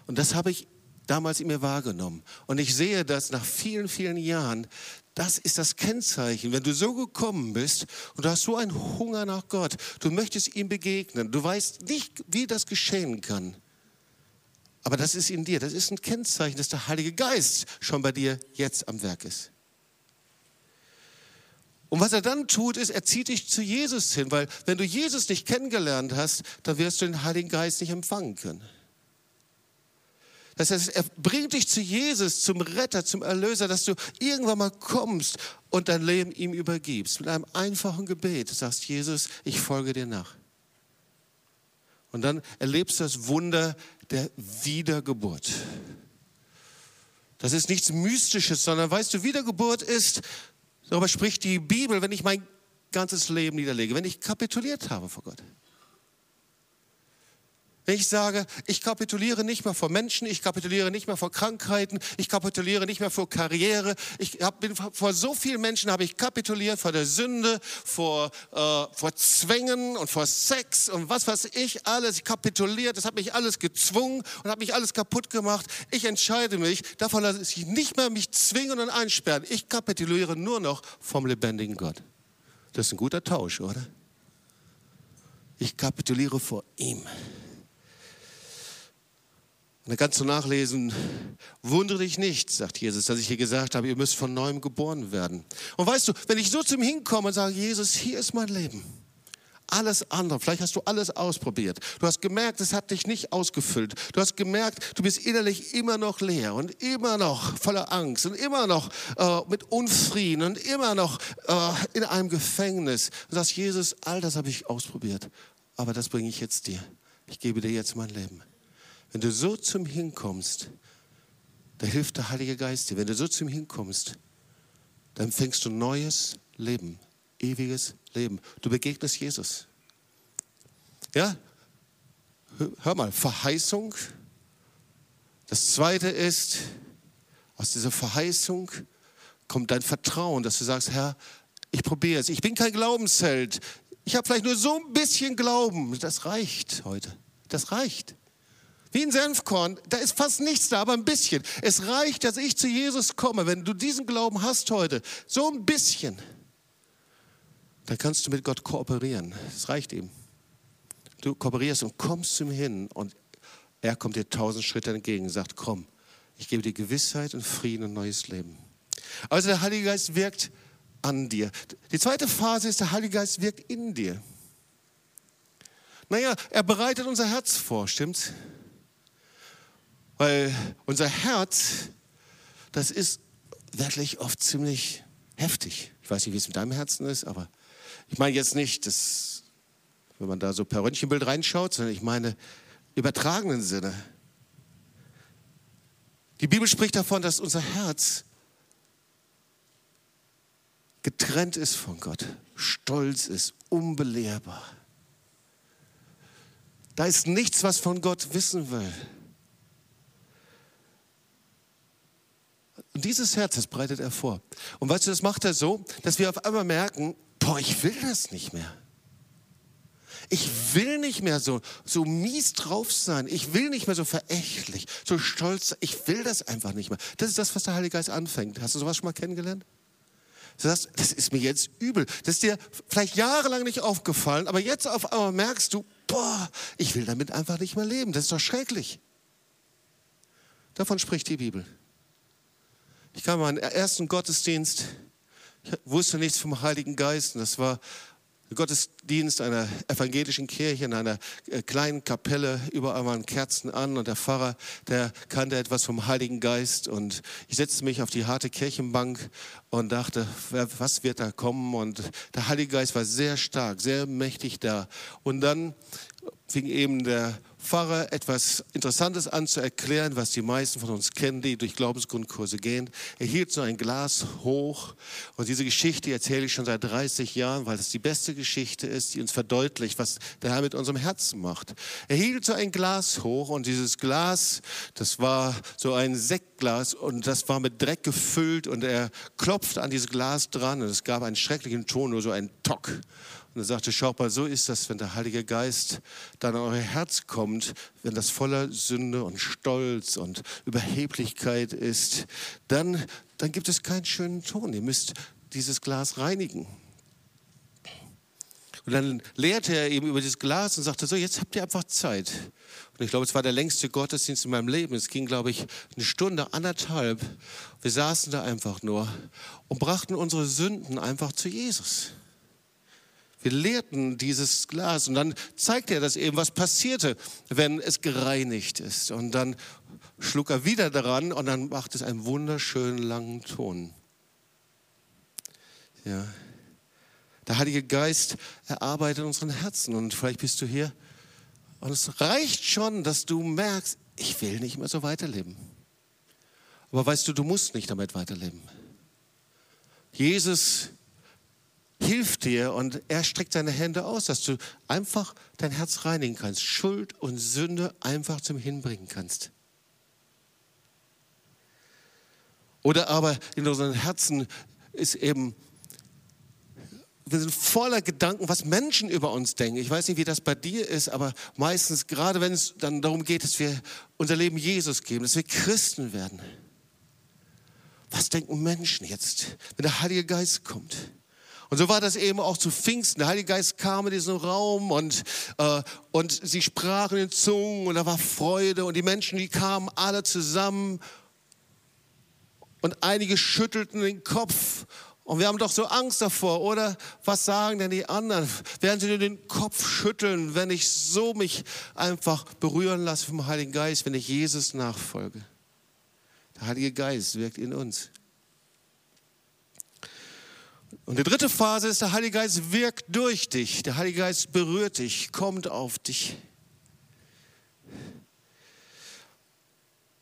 Und das habe ich damals in mir wahrgenommen. Und ich sehe das nach vielen, vielen Jahren. Das ist das Kennzeichen. Wenn du so gekommen bist und du hast so einen Hunger nach Gott, du möchtest ihm begegnen, du weißt nicht, wie das geschehen kann. Aber das ist in dir. Das ist ein Kennzeichen, dass der Heilige Geist schon bei dir jetzt am Werk ist. Und was er dann tut, ist, er zieht dich zu Jesus hin, weil wenn du Jesus nicht kennengelernt hast, dann wirst du den Heiligen Geist nicht empfangen können. Das heißt, er bringt dich zu Jesus, zum Retter, zum Erlöser, dass du irgendwann mal kommst und dein Leben ihm übergibst. Mit einem einfachen Gebet. Sagst, Jesus, ich folge dir nach. Und dann erlebst du das Wunder der Wiedergeburt. Das ist nichts Mystisches, sondern weißt du, Wiedergeburt ist, darüber spricht die Bibel, wenn ich mein ganzes Leben niederlege, wenn ich kapituliert habe vor Gott. Wenn ich sage, ich kapituliere nicht mehr vor Menschen, ich kapituliere nicht mehr vor Krankheiten, ich kapituliere nicht mehr vor Karriere. Ich hab, bin vor so vielen Menschen habe ich kapituliert vor der Sünde, vor, äh, vor Zwängen und vor Sex und was weiß ich alles. Ich kapituliert, das hat mich alles gezwungen und hat mich alles kaputt gemacht. Ich entscheide mich davon, dass ich nicht mehr mich zwingen und einsperren. Ich kapituliere nur noch vom lebendigen Gott. Das ist ein guter Tausch, oder? Ich kapituliere vor ihm. Und dann kannst du nachlesen, wundere dich nicht, sagt Jesus, dass ich hier gesagt habe, ihr müsst von neuem geboren werden. Und weißt du, wenn ich so zum Hinkomme und sage, Jesus, hier ist mein Leben. Alles andere, vielleicht hast du alles ausprobiert. Du hast gemerkt, es hat dich nicht ausgefüllt. Du hast gemerkt, du bist innerlich immer noch leer und immer noch voller Angst und immer noch äh, mit Unfrieden und immer noch äh, in einem Gefängnis. Du sagst, Jesus, all das habe ich ausprobiert, aber das bringe ich jetzt dir. Ich gebe dir jetzt mein Leben. Wenn du so zum Hinkommst, da hilft der Heilige Geist dir. Wenn du so zum Hinkommst, dann fängst du neues Leben, ewiges Leben. Du begegnest Jesus. Ja? Hör mal, Verheißung. Das zweite ist, aus dieser Verheißung kommt dein Vertrauen, dass du sagst, Herr, ich probiere es. Ich bin kein Glaubensheld. Ich habe vielleicht nur so ein bisschen Glauben. Das reicht heute. Das reicht. Wie ein Senfkorn, da ist fast nichts da, aber ein bisschen. Es reicht, dass ich zu Jesus komme. Wenn du diesen Glauben hast heute, so ein bisschen, dann kannst du mit Gott kooperieren. Es reicht ihm. Du kooperierst und kommst zu ihm hin und er kommt dir tausend Schritte entgegen und sagt, komm, ich gebe dir Gewissheit und Frieden und neues Leben. Also der Heilige Geist wirkt an dir. Die zweite Phase ist, der Heilige Geist wirkt in dir. Naja, er bereitet unser Herz vor, stimmt's? Weil unser Herz, das ist wirklich oft ziemlich heftig. Ich weiß nicht, wie es mit deinem Herzen ist, aber ich meine jetzt nicht, dass, wenn man da so per Röntgenbild reinschaut, sondern ich meine übertragenen Sinne. Die Bibel spricht davon, dass unser Herz getrennt ist von Gott, stolz ist, unbelehrbar. Da ist nichts, was von Gott wissen will. Und dieses Herz, das breitet er vor. Und weißt du, das macht er so, dass wir auf einmal merken, boah, ich will das nicht mehr. Ich will nicht mehr so, so mies drauf sein. Ich will nicht mehr so verächtlich, so stolz. Ich will das einfach nicht mehr. Das ist das, was der Heilige Geist anfängt. Hast du sowas schon mal kennengelernt? Du sagst, das ist mir jetzt übel. Das ist dir vielleicht jahrelang nicht aufgefallen, aber jetzt auf einmal merkst du, boah, ich will damit einfach nicht mehr leben. Das ist doch schrecklich. Davon spricht die Bibel. Ich kam in meinen ersten Gottesdienst, wusste nichts vom Heiligen Geist. Und das war der Gottesdienst einer evangelischen Kirche in einer äh, kleinen Kapelle. Überall waren Kerzen an und der Pfarrer, der kannte etwas vom Heiligen Geist. Und ich setzte mich auf die harte Kirchenbank und dachte, was wird da kommen? Und der Heilige Geist war sehr stark, sehr mächtig da. Und dann fing eben der Pfarrer etwas Interessantes an zu erklären, was die meisten von uns kennen, die durch Glaubensgrundkurse gehen. Er hielt so ein Glas hoch und diese Geschichte erzähle ich schon seit 30 Jahren, weil es die beste Geschichte ist, die uns verdeutlicht, was der Herr mit unserem Herzen macht. Er hielt so ein Glas hoch und dieses Glas, das war so ein Sektglas und das war mit Dreck gefüllt und er klopfte an dieses Glas dran und es gab einen schrecklichen Ton, nur so ein Tock. Und er sagte, schaut mal, so ist das, wenn der Heilige Geist dann in euer Herz kommt, wenn das voller Sünde und Stolz und Überheblichkeit ist, dann, dann gibt es keinen schönen Ton. Ihr müsst dieses Glas reinigen. Und dann lehrte er eben über dieses Glas und sagte, so, jetzt habt ihr einfach Zeit. Und ich glaube, es war der längste Gottesdienst in meinem Leben. Es ging, glaube ich, eine Stunde, anderthalb. Wir saßen da einfach nur und brachten unsere Sünden einfach zu Jesus. Wir leerten dieses Glas und dann zeigte er das eben, was passierte, wenn es gereinigt ist. Und dann schlug er wieder daran und dann macht es einen wunderschönen langen Ton. Ja. Der Heilige Geist erarbeitet unseren Herzen und vielleicht bist du hier und es reicht schon, dass du merkst, ich will nicht mehr so weiterleben. Aber weißt du, du musst nicht damit weiterleben. Jesus hilft dir und er streckt seine Hände aus, dass du einfach dein Herz reinigen kannst, Schuld und Sünde einfach zum Hinbringen kannst. Oder aber in unseren Herzen ist eben, wir sind voller Gedanken, was Menschen über uns denken. Ich weiß nicht, wie das bei dir ist, aber meistens, gerade wenn es dann darum geht, dass wir unser Leben Jesus geben, dass wir Christen werden. Was denken Menschen jetzt, wenn der Heilige Geist kommt? Und so war das eben auch zu Pfingsten. Der Heilige Geist kam in diesen Raum und, äh, und sie sprachen in Zungen und da war Freude und die Menschen, die kamen alle zusammen und einige schüttelten den Kopf und wir haben doch so Angst davor, oder? Was sagen denn die anderen? Werden sie nur den Kopf schütteln, wenn ich so mich einfach berühren lasse vom Heiligen Geist, wenn ich Jesus nachfolge? Der Heilige Geist wirkt in uns. Und die dritte Phase ist, der Heilige Geist wirkt durch dich. Der Heilige Geist berührt dich, kommt auf dich.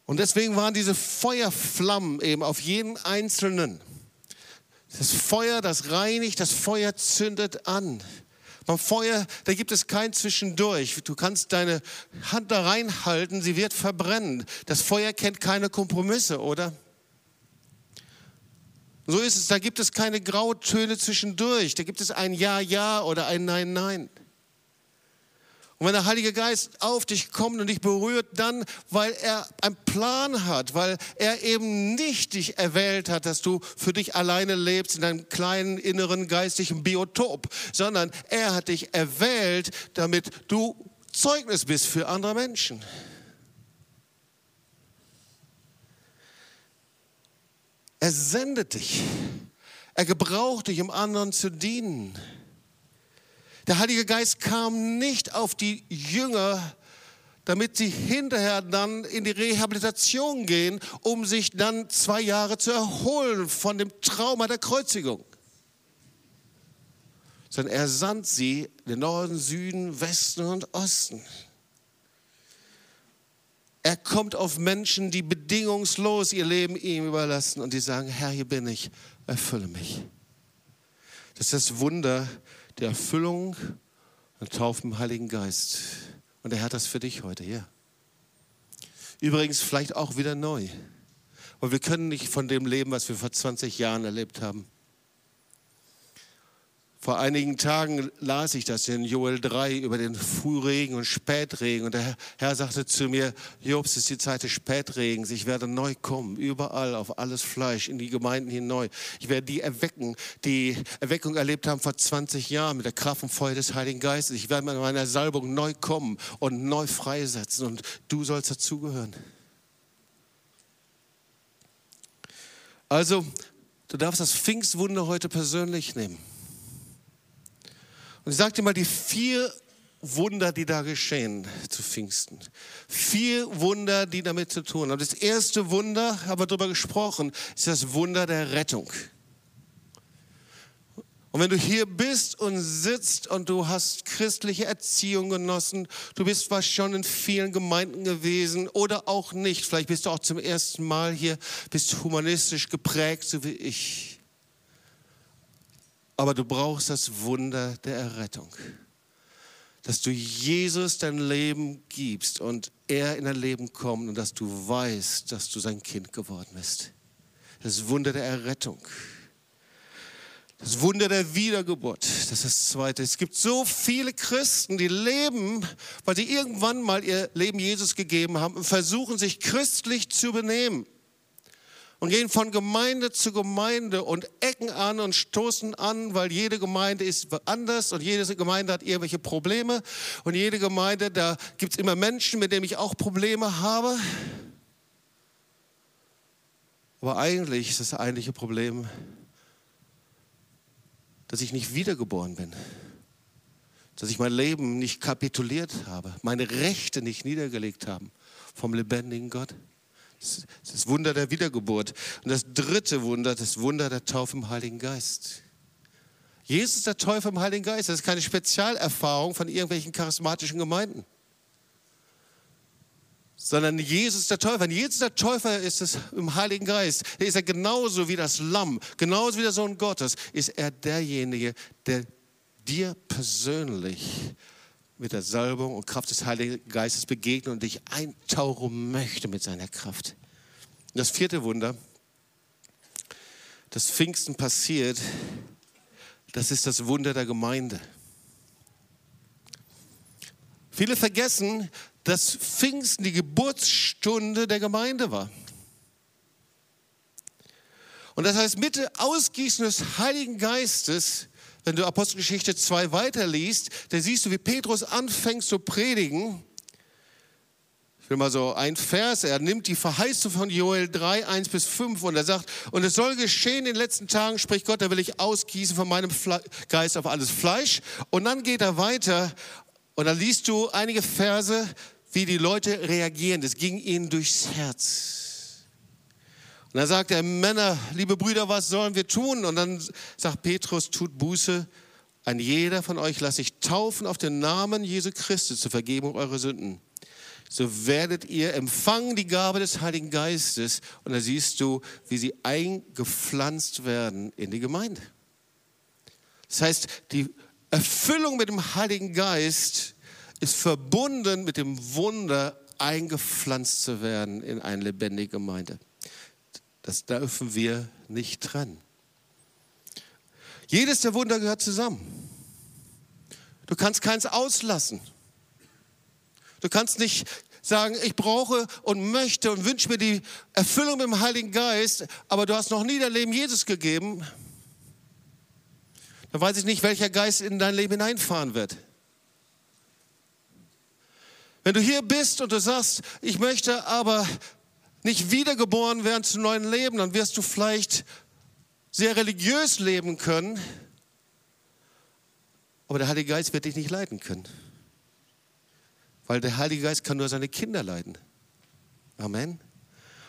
Und deswegen waren diese Feuerflammen eben auf jeden Einzelnen. Das Feuer, das reinigt, das Feuer zündet an. Beim Feuer, da gibt es kein Zwischendurch. Du kannst deine Hand da reinhalten, sie wird verbrennen. Das Feuer kennt keine Kompromisse, oder? So ist es, da gibt es keine Grautöne zwischendurch. Da gibt es ein Ja, Ja oder ein Nein, Nein. Und wenn der Heilige Geist auf dich kommt und dich berührt, dann, weil er einen Plan hat, weil er eben nicht dich erwählt hat, dass du für dich alleine lebst in deinem kleinen inneren geistigen Biotop, sondern er hat dich erwählt, damit du Zeugnis bist für andere Menschen. Er sendet dich. Er gebraucht dich, um anderen zu dienen. Der Heilige Geist kam nicht auf die Jünger, damit sie hinterher dann in die Rehabilitation gehen, um sich dann zwei Jahre zu erholen von dem Trauma der Kreuzigung. Sondern er sandt sie in den Norden, Süden, Westen und Osten. Er kommt auf Menschen, die bedingungslos ihr Leben ihm überlassen und die sagen, Herr, hier bin ich, erfülle mich. Das ist das Wunder der Erfüllung und Taufe im Heiligen Geist. Und er hat das für dich heute hier. Übrigens vielleicht auch wieder neu. Weil wir können nicht von dem leben, was wir vor 20 Jahren erlebt haben. Vor einigen Tagen las ich das in Joel 3 über den Frühregen und Spätregen. Und der Herr sagte zu mir, Jobs, es ist die Zeit des Spätregens. Ich werde neu kommen, überall, auf alles Fleisch, in die Gemeinden hinein. Ich werde die erwecken, die Erweckung erlebt haben vor 20 Jahren mit der Kraft und Feuer des Heiligen Geistes. Ich werde mit meiner Salbung neu kommen und neu freisetzen. Und du sollst dazugehören. Also, du darfst das Pfingstwunder heute persönlich nehmen. Und ich dir mal die vier Wunder, die da geschehen zu Pfingsten. Vier Wunder, die damit zu tun haben. Das erste Wunder, haben wir darüber gesprochen, ist das Wunder der Rettung. Und wenn du hier bist und sitzt und du hast christliche Erziehung genossen, du bist zwar schon in vielen Gemeinden gewesen oder auch nicht, vielleicht bist du auch zum ersten Mal hier, bist humanistisch geprägt, so wie ich. Aber du brauchst das Wunder der Errettung. Dass du Jesus dein Leben gibst und er in dein Leben kommt und dass du weißt, dass du sein Kind geworden bist. Das Wunder der Errettung. Das Wunder der Wiedergeburt, das ist das Zweite. Es gibt so viele Christen, die leben, weil sie irgendwann mal ihr Leben Jesus gegeben haben und versuchen, sich christlich zu benehmen. Und gehen von Gemeinde zu Gemeinde und ecken an und stoßen an, weil jede Gemeinde ist anders und jede Gemeinde hat irgendwelche Probleme. Und jede Gemeinde, da gibt es immer Menschen, mit denen ich auch Probleme habe. Aber eigentlich ist das eigentliche Problem, dass ich nicht wiedergeboren bin, dass ich mein Leben nicht kapituliert habe, meine Rechte nicht niedergelegt habe vom lebendigen Gott. Das ist das Wunder der Wiedergeburt. Und das dritte Wunder, das Wunder der Taufe im Heiligen Geist. Jesus der Täufer im Heiligen Geist, das ist keine Spezialerfahrung von irgendwelchen charismatischen Gemeinden sondern Jesus der Täufer. Und Jesus der Täufer ist es im Heiligen Geist. Der ist er genauso wie das Lamm, genauso wie der Sohn Gottes, ist er derjenige, der dir persönlich mit der Salbung und Kraft des Heiligen Geistes begegnet und dich eintauchen möchte mit seiner Kraft. Und das vierte Wunder, das Pfingsten passiert, das ist das Wunder der Gemeinde. Viele vergessen, dass Pfingsten die Geburtsstunde der Gemeinde war. Und das heißt, mit Ausgießen des Heiligen Geistes, wenn du Apostelgeschichte 2 weiterliest, dann siehst du, wie Petrus anfängt zu predigen. Ich will mal so ein Vers, er nimmt die Verheißung von Joel 3, 1 bis 5 und er sagt, und es soll geschehen in den letzten Tagen, spricht Gott, da will ich ausgießen von meinem Geist auf alles Fleisch. Und dann geht er weiter und dann liest du einige Verse, wie die Leute reagieren. Das ging ihnen durchs Herz. Und dann sagt er, Männer, liebe Brüder, was sollen wir tun? Und dann sagt Petrus, tut Buße. Ein jeder von euch lasse ich taufen auf den Namen Jesu Christi zur Vergebung eurer Sünden. So werdet ihr empfangen die Gabe des Heiligen Geistes. Und da siehst du, wie sie eingepflanzt werden in die Gemeinde. Das heißt, die Erfüllung mit dem Heiligen Geist ist verbunden mit dem Wunder, eingepflanzt zu werden in eine lebendige Gemeinde. Das dürfen wir nicht trennen. Jedes der Wunder gehört zusammen. Du kannst keins auslassen. Du kannst nicht sagen, ich brauche und möchte und wünsche mir die Erfüllung mit dem Heiligen Geist, aber du hast noch nie dein Leben Jesus gegeben. Dann weiß ich nicht, welcher Geist in dein Leben hineinfahren wird. Wenn du hier bist und du sagst, ich möchte aber nicht wiedergeboren werden zu neuen Leben, dann wirst du vielleicht sehr religiös leben können, aber der Heilige Geist wird dich nicht leiten können. Weil der Heilige Geist kann nur seine Kinder leiten. Amen.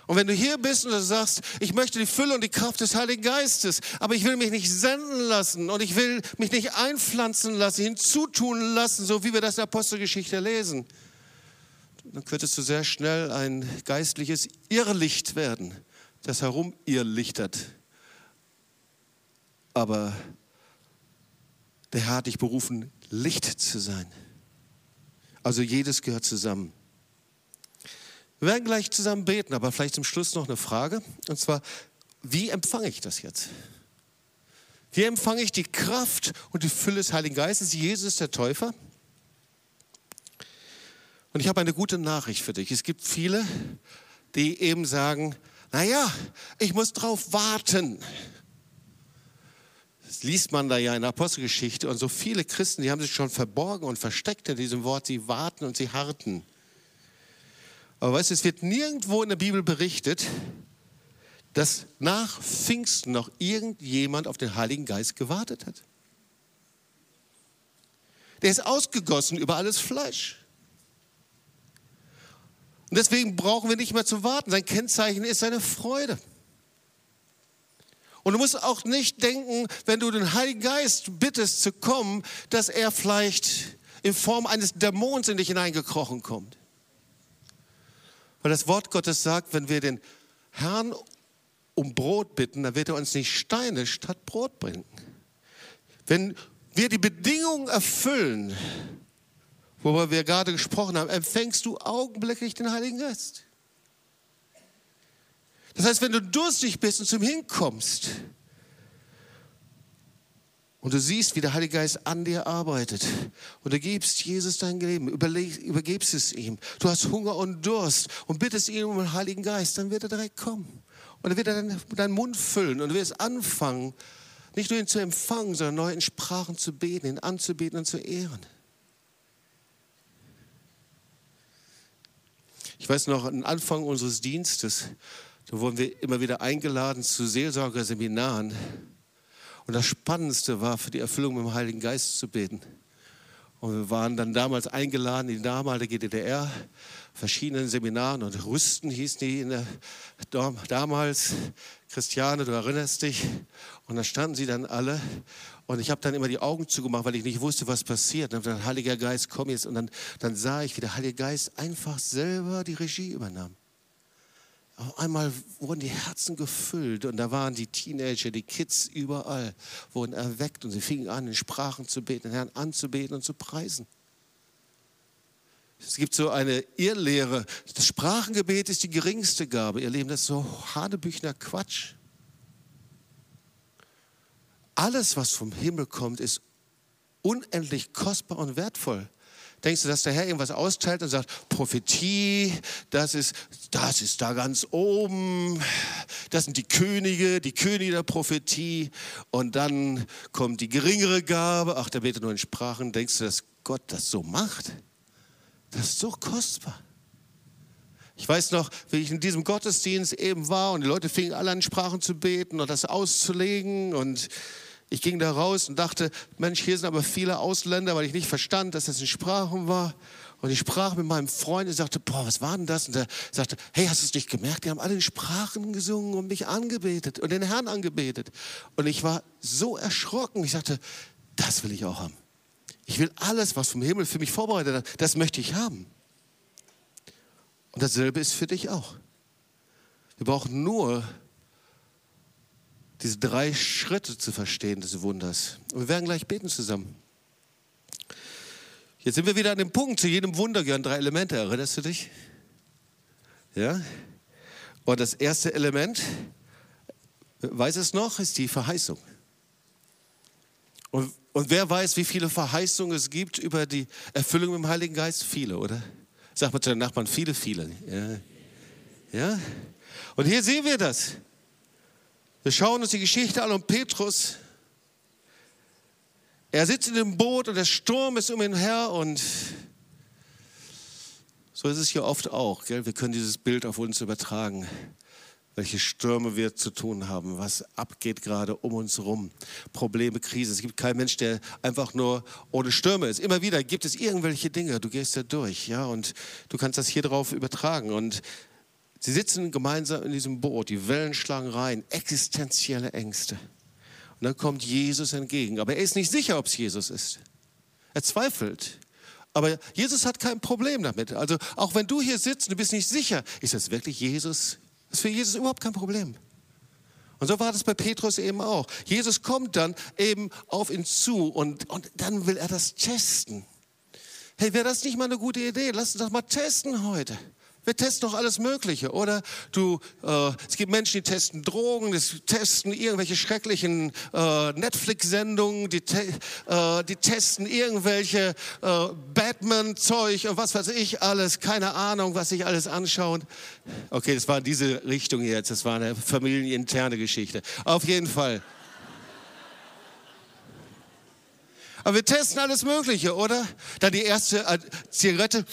Und wenn du hier bist und du sagst, ich möchte die Fülle und die Kraft des Heiligen Geistes, aber ich will mich nicht senden lassen und ich will mich nicht einpflanzen lassen, hinzutun lassen, so wie wir das in der Apostelgeschichte lesen, dann könntest du sehr schnell ein geistliches Irrlicht werden, das herumirrlichtert. Aber der Herr hat dich berufen, Licht zu sein. Also jedes gehört zusammen. Wir werden gleich zusammen beten, aber vielleicht zum Schluss noch eine Frage. Und zwar, wie empfange ich das jetzt? Wie empfange ich die Kraft und die Fülle des Heiligen Geistes? Jesus der Täufer. Und ich habe eine gute Nachricht für dich. Es gibt viele, die eben sagen, naja, ich muss drauf warten. Das liest man da ja in der Apostelgeschichte. Und so viele Christen, die haben sich schon verborgen und versteckt in diesem Wort, sie warten und sie harten. Aber weißt du, es wird nirgendwo in der Bibel berichtet, dass nach Pfingsten noch irgendjemand auf den Heiligen Geist gewartet hat. Der ist ausgegossen über alles Fleisch. Und deswegen brauchen wir nicht mehr zu warten. Sein Kennzeichen ist seine Freude. Und du musst auch nicht denken, wenn du den Heiligen Geist bittest zu kommen, dass er vielleicht in Form eines Dämons in dich hineingekrochen kommt. Weil das Wort Gottes sagt, wenn wir den Herrn um Brot bitten, dann wird er uns nicht Steine statt Brot bringen. Wenn wir die Bedingungen erfüllen, worüber wir gerade gesprochen haben, empfängst du augenblicklich den Heiligen Geist. Das heißt, wenn du durstig bist und zum Hinkommst und du siehst, wie der Heilige Geist an dir arbeitet und du gibst Jesus dein Leben, übergibst es ihm, du hast Hunger und Durst und bittest ihn um den Heiligen Geist, dann wird er direkt kommen. Und dann wird er deinen, deinen Mund füllen und du wirst anfangen, nicht nur ihn zu empfangen, sondern neu in Sprachen zu beten, ihn anzubeten und zu ehren. Ich weiß noch, am Anfang unseres Dienstes, da wurden wir immer wieder eingeladen zu Seelsorgerseminaren. Und das Spannendste war, für die Erfüllung mit dem Heiligen Geist zu beten. Und wir waren dann damals eingeladen in die damalige DDR, verschiedenen Seminaren und Rüsten hießen die in der, damals. Christiane, du erinnerst dich. Und da standen sie dann alle. Und ich habe dann immer die Augen zugemacht, weil ich nicht wusste, was passiert. Und dann, Heiliger Geist, komm jetzt. Und dann, dann sah ich, wie der Heilige Geist einfach selber die Regie übernahm. Auf einmal wurden die Herzen gefüllt und da waren die Teenager, die Kids überall, wurden erweckt und sie fingen an, in Sprachen zu beten, den Herrn anzubeten und zu preisen. Es gibt so eine Irrlehre, das Sprachengebet ist die geringste Gabe. Ihr Leben, das ist so Hanebüchner Quatsch. Alles, was vom Himmel kommt, ist unendlich kostbar und wertvoll. Denkst du, dass der Herr irgendwas austeilt und sagt, Prophetie, das ist, das ist da ganz oben, das sind die Könige, die Könige der Prophetie und dann kommt die geringere Gabe, ach, der betet nur in Sprachen. Denkst du, dass Gott das so macht? Das ist so kostbar. Ich weiß noch, wie ich in diesem Gottesdienst eben war und die Leute fingen alle an Sprachen zu beten und das auszulegen und ich ging da raus und dachte, Mensch, hier sind aber viele Ausländer, weil ich nicht verstand, dass das in Sprachen war. Und ich sprach mit meinem Freund und sagte, boah, was war denn das? Und er sagte, hey, hast du es nicht gemerkt? Die haben alle in Sprachen gesungen und mich angebetet und den Herrn angebetet. Und ich war so erschrocken. Ich sagte, das will ich auch haben. Ich will alles, was vom Himmel für mich vorbereitet hat, das möchte ich haben. Und dasselbe ist für dich auch. Wir brauchen nur diese drei Schritte zu verstehen des Wunders. Und wir werden gleich beten zusammen. Jetzt sind wir wieder an dem Punkt, zu jedem Wunder gehören drei Elemente. Erinnerst du dich? Ja? Und das erste Element, weiß es noch, ist die Verheißung. Und, und wer weiß, wie viele Verheißungen es gibt über die Erfüllung im Heiligen Geist? Viele, oder? Sag mal zu den Nachbarn, viele, viele. Ja? ja? Und hier sehen wir das. Wir schauen uns die Geschichte an und Petrus, er sitzt in dem Boot und der Sturm ist um ihn her und so ist es hier oft auch. Gell? Wir können dieses Bild auf uns übertragen, welche Stürme wir zu tun haben, was abgeht gerade um uns herum. Probleme, Krise. Es gibt keinen Mensch, der einfach nur ohne Stürme ist. Immer wieder gibt es irgendwelche Dinge, du gehst da durch, ja, und du kannst das hier drauf übertragen. Und Sie sitzen gemeinsam in diesem Boot, die Wellen schlagen rein, existenzielle Ängste. Und dann kommt Jesus entgegen. Aber er ist nicht sicher, ob es Jesus ist. Er zweifelt. Aber Jesus hat kein Problem damit. Also auch wenn du hier sitzt und du bist nicht sicher, ist das wirklich Jesus? Das ist für Jesus überhaupt kein Problem. Und so war das bei Petrus eben auch. Jesus kommt dann eben auf ihn zu und, und dann will er das testen. Hey, wäre das nicht mal eine gute Idee? Lass uns das mal testen heute. Wir testen doch alles Mögliche, oder? Du, äh, es gibt Menschen, die testen Drogen, die testen irgendwelche schrecklichen äh, Netflix-Sendungen, die, te äh, die testen irgendwelche äh, Batman-Zeug und was weiß ich alles, keine Ahnung, was sich alles anschauen. Okay, das war in diese Richtung jetzt, das war eine familieninterne Geschichte. Auf jeden Fall. Aber wir testen alles Mögliche, oder? Dann die erste äh, Zigarette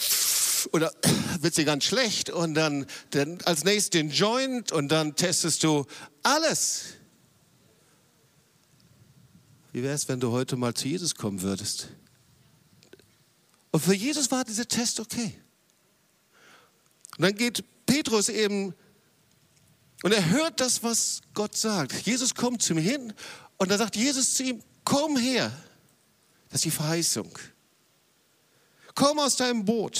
oder wird sie ganz schlecht und dann, dann als nächstes den Joint und dann testest du alles. Wie wäre es, wenn du heute mal zu Jesus kommen würdest? Und für Jesus war dieser Test okay. Und dann geht Petrus eben Und er hört das, was Gott sagt. Jesus kommt zu ihm hin und da sagt Jesus zu ihm, komm her. Das ist die Verheißung. Komm aus deinem Boot.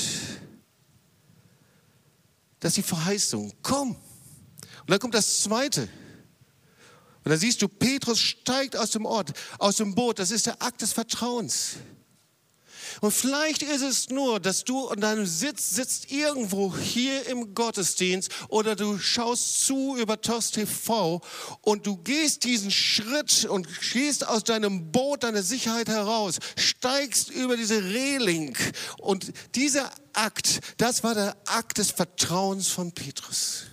Das ist die Verheißung. Komm. Und dann kommt das Zweite. Und dann siehst du, Petrus steigt aus dem Ort, aus dem Boot. Das ist der Akt des Vertrauens. Und vielleicht ist es nur, dass du an deinem Sitz sitzt irgendwo hier im Gottesdienst oder du schaust zu über TOS TV und du gehst diesen Schritt und gehst aus deinem Boot, deiner Sicherheit heraus, steigst über diese Reling und dieser Akt, das war der Akt des Vertrauens von Petrus.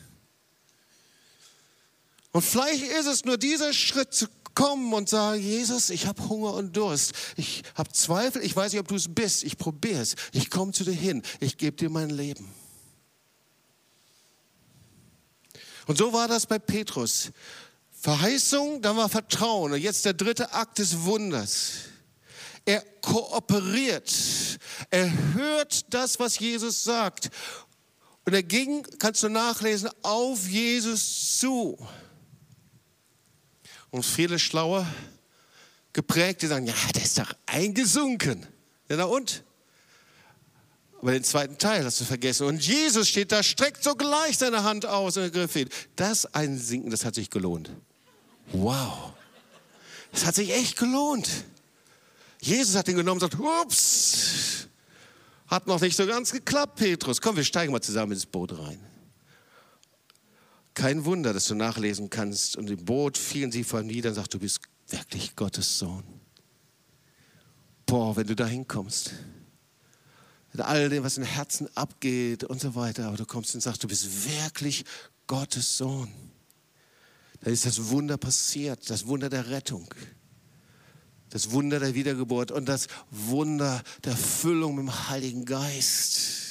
Und vielleicht ist es nur dieser Schritt zu kommen und sagen, Jesus, ich habe Hunger und Durst. Ich habe Zweifel, ich weiß nicht, ob du es bist. Ich probiere es. Ich komme zu dir hin. Ich gebe dir mein Leben. Und so war das bei Petrus. Verheißung, dann war Vertrauen. Und jetzt der dritte Akt des Wunders. Er kooperiert. Er hört das, was Jesus sagt. Und er ging, kannst du nachlesen, auf Jesus zu. Und viele Schlaue, geprägte sagen, ja, der ist doch eingesunken. Ja, na und? Aber den zweiten Teil hast du vergessen. Und Jesus steht da, streckt sogleich seine Hand aus und ergriff ihn. Das Einsinken, das hat sich gelohnt. Wow. Das hat sich echt gelohnt. Jesus hat ihn genommen und sagt, ups, hat noch nicht so ganz geklappt, Petrus. Komm, wir steigen mal zusammen ins Boot rein. Kein Wunder, dass du nachlesen kannst. Und im Boot fielen sie vor ihm nieder und sagten, du bist wirklich Gottes Sohn. Boah, wenn du da hinkommst, mit all dem, was im Herzen abgeht und so weiter, aber du kommst und sagst, du bist wirklich Gottes Sohn. Da ist das Wunder passiert, das Wunder der Rettung, das Wunder der Wiedergeburt und das Wunder der Füllung mit dem Heiligen Geist.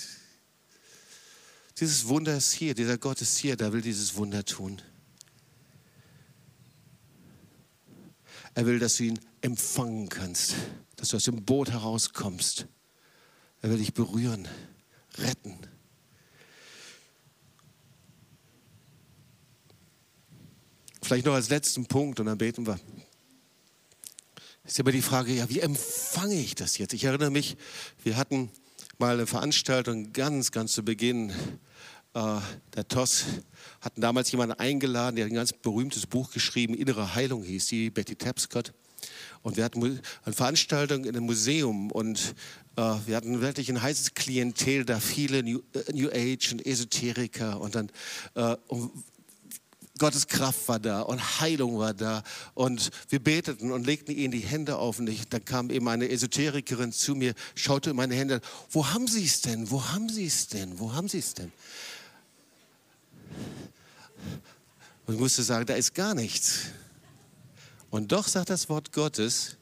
Dieses Wunder ist hier, dieser Gott ist hier, der will dieses Wunder tun. Er will, dass du ihn empfangen kannst, dass du aus dem Boot herauskommst. Er will dich berühren, retten. Vielleicht noch als letzten Punkt und dann beten wir. Ist immer die Frage, ja, wie empfange ich das jetzt? Ich erinnere mich, wir hatten mal eine Veranstaltung ganz, ganz zu Beginn. Äh, der TOS hatten damals jemanden eingeladen, der ein ganz berühmtes Buch geschrieben, Innere Heilung hieß die, Betty Tapscott. Und wir hatten eine Veranstaltung in einem Museum und äh, wir hatten wirklich ein heißes Klientel, da viele New, äh, New Age und Esoteriker und dann äh, und Gottes Kraft war da und Heilung war da. Und wir beteten und legten ihnen die Hände auf. Und ich, dann kam eben eine Esoterikerin zu mir, schaute in meine Hände. Wo haben Sie es denn? Wo haben Sie es denn? Wo haben Sie es denn? Und ich musste sagen, da ist gar nichts. Und doch sagt das Wort Gottes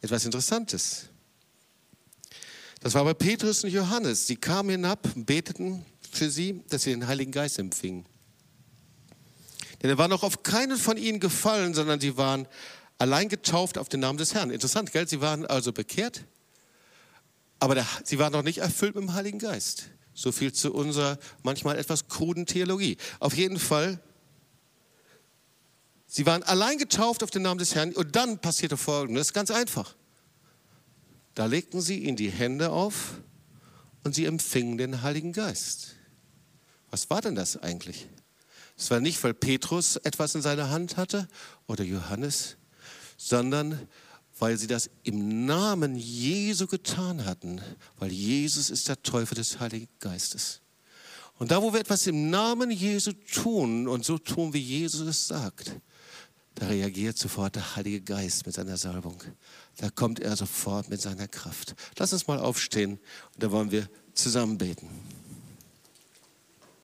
etwas Interessantes. Das war bei Petrus und Johannes. Sie kamen hinab beteten für sie, dass sie den Heiligen Geist empfingen. Denn er war noch auf keinen von ihnen gefallen, sondern sie waren allein getauft auf den Namen des Herrn. Interessant, gell? Sie waren also bekehrt, aber der, sie waren noch nicht erfüllt mit dem Heiligen Geist. So viel zu unserer manchmal etwas kruden Theologie. Auf jeden Fall, sie waren allein getauft auf den Namen des Herrn und dann passierte Folgendes, ganz einfach. Da legten sie ihnen die Hände auf und sie empfingen den Heiligen Geist. Was war denn das eigentlich? Es war nicht, weil Petrus etwas in seiner Hand hatte oder Johannes, sondern weil sie das im Namen Jesu getan hatten, weil Jesus ist der Täufer des Heiligen Geistes. Und da, wo wir etwas im Namen Jesu tun und so tun, wie Jesus es sagt, da reagiert sofort der Heilige Geist mit seiner Salbung. Da kommt er sofort mit seiner Kraft. Lass uns mal aufstehen und da wollen wir zusammen beten.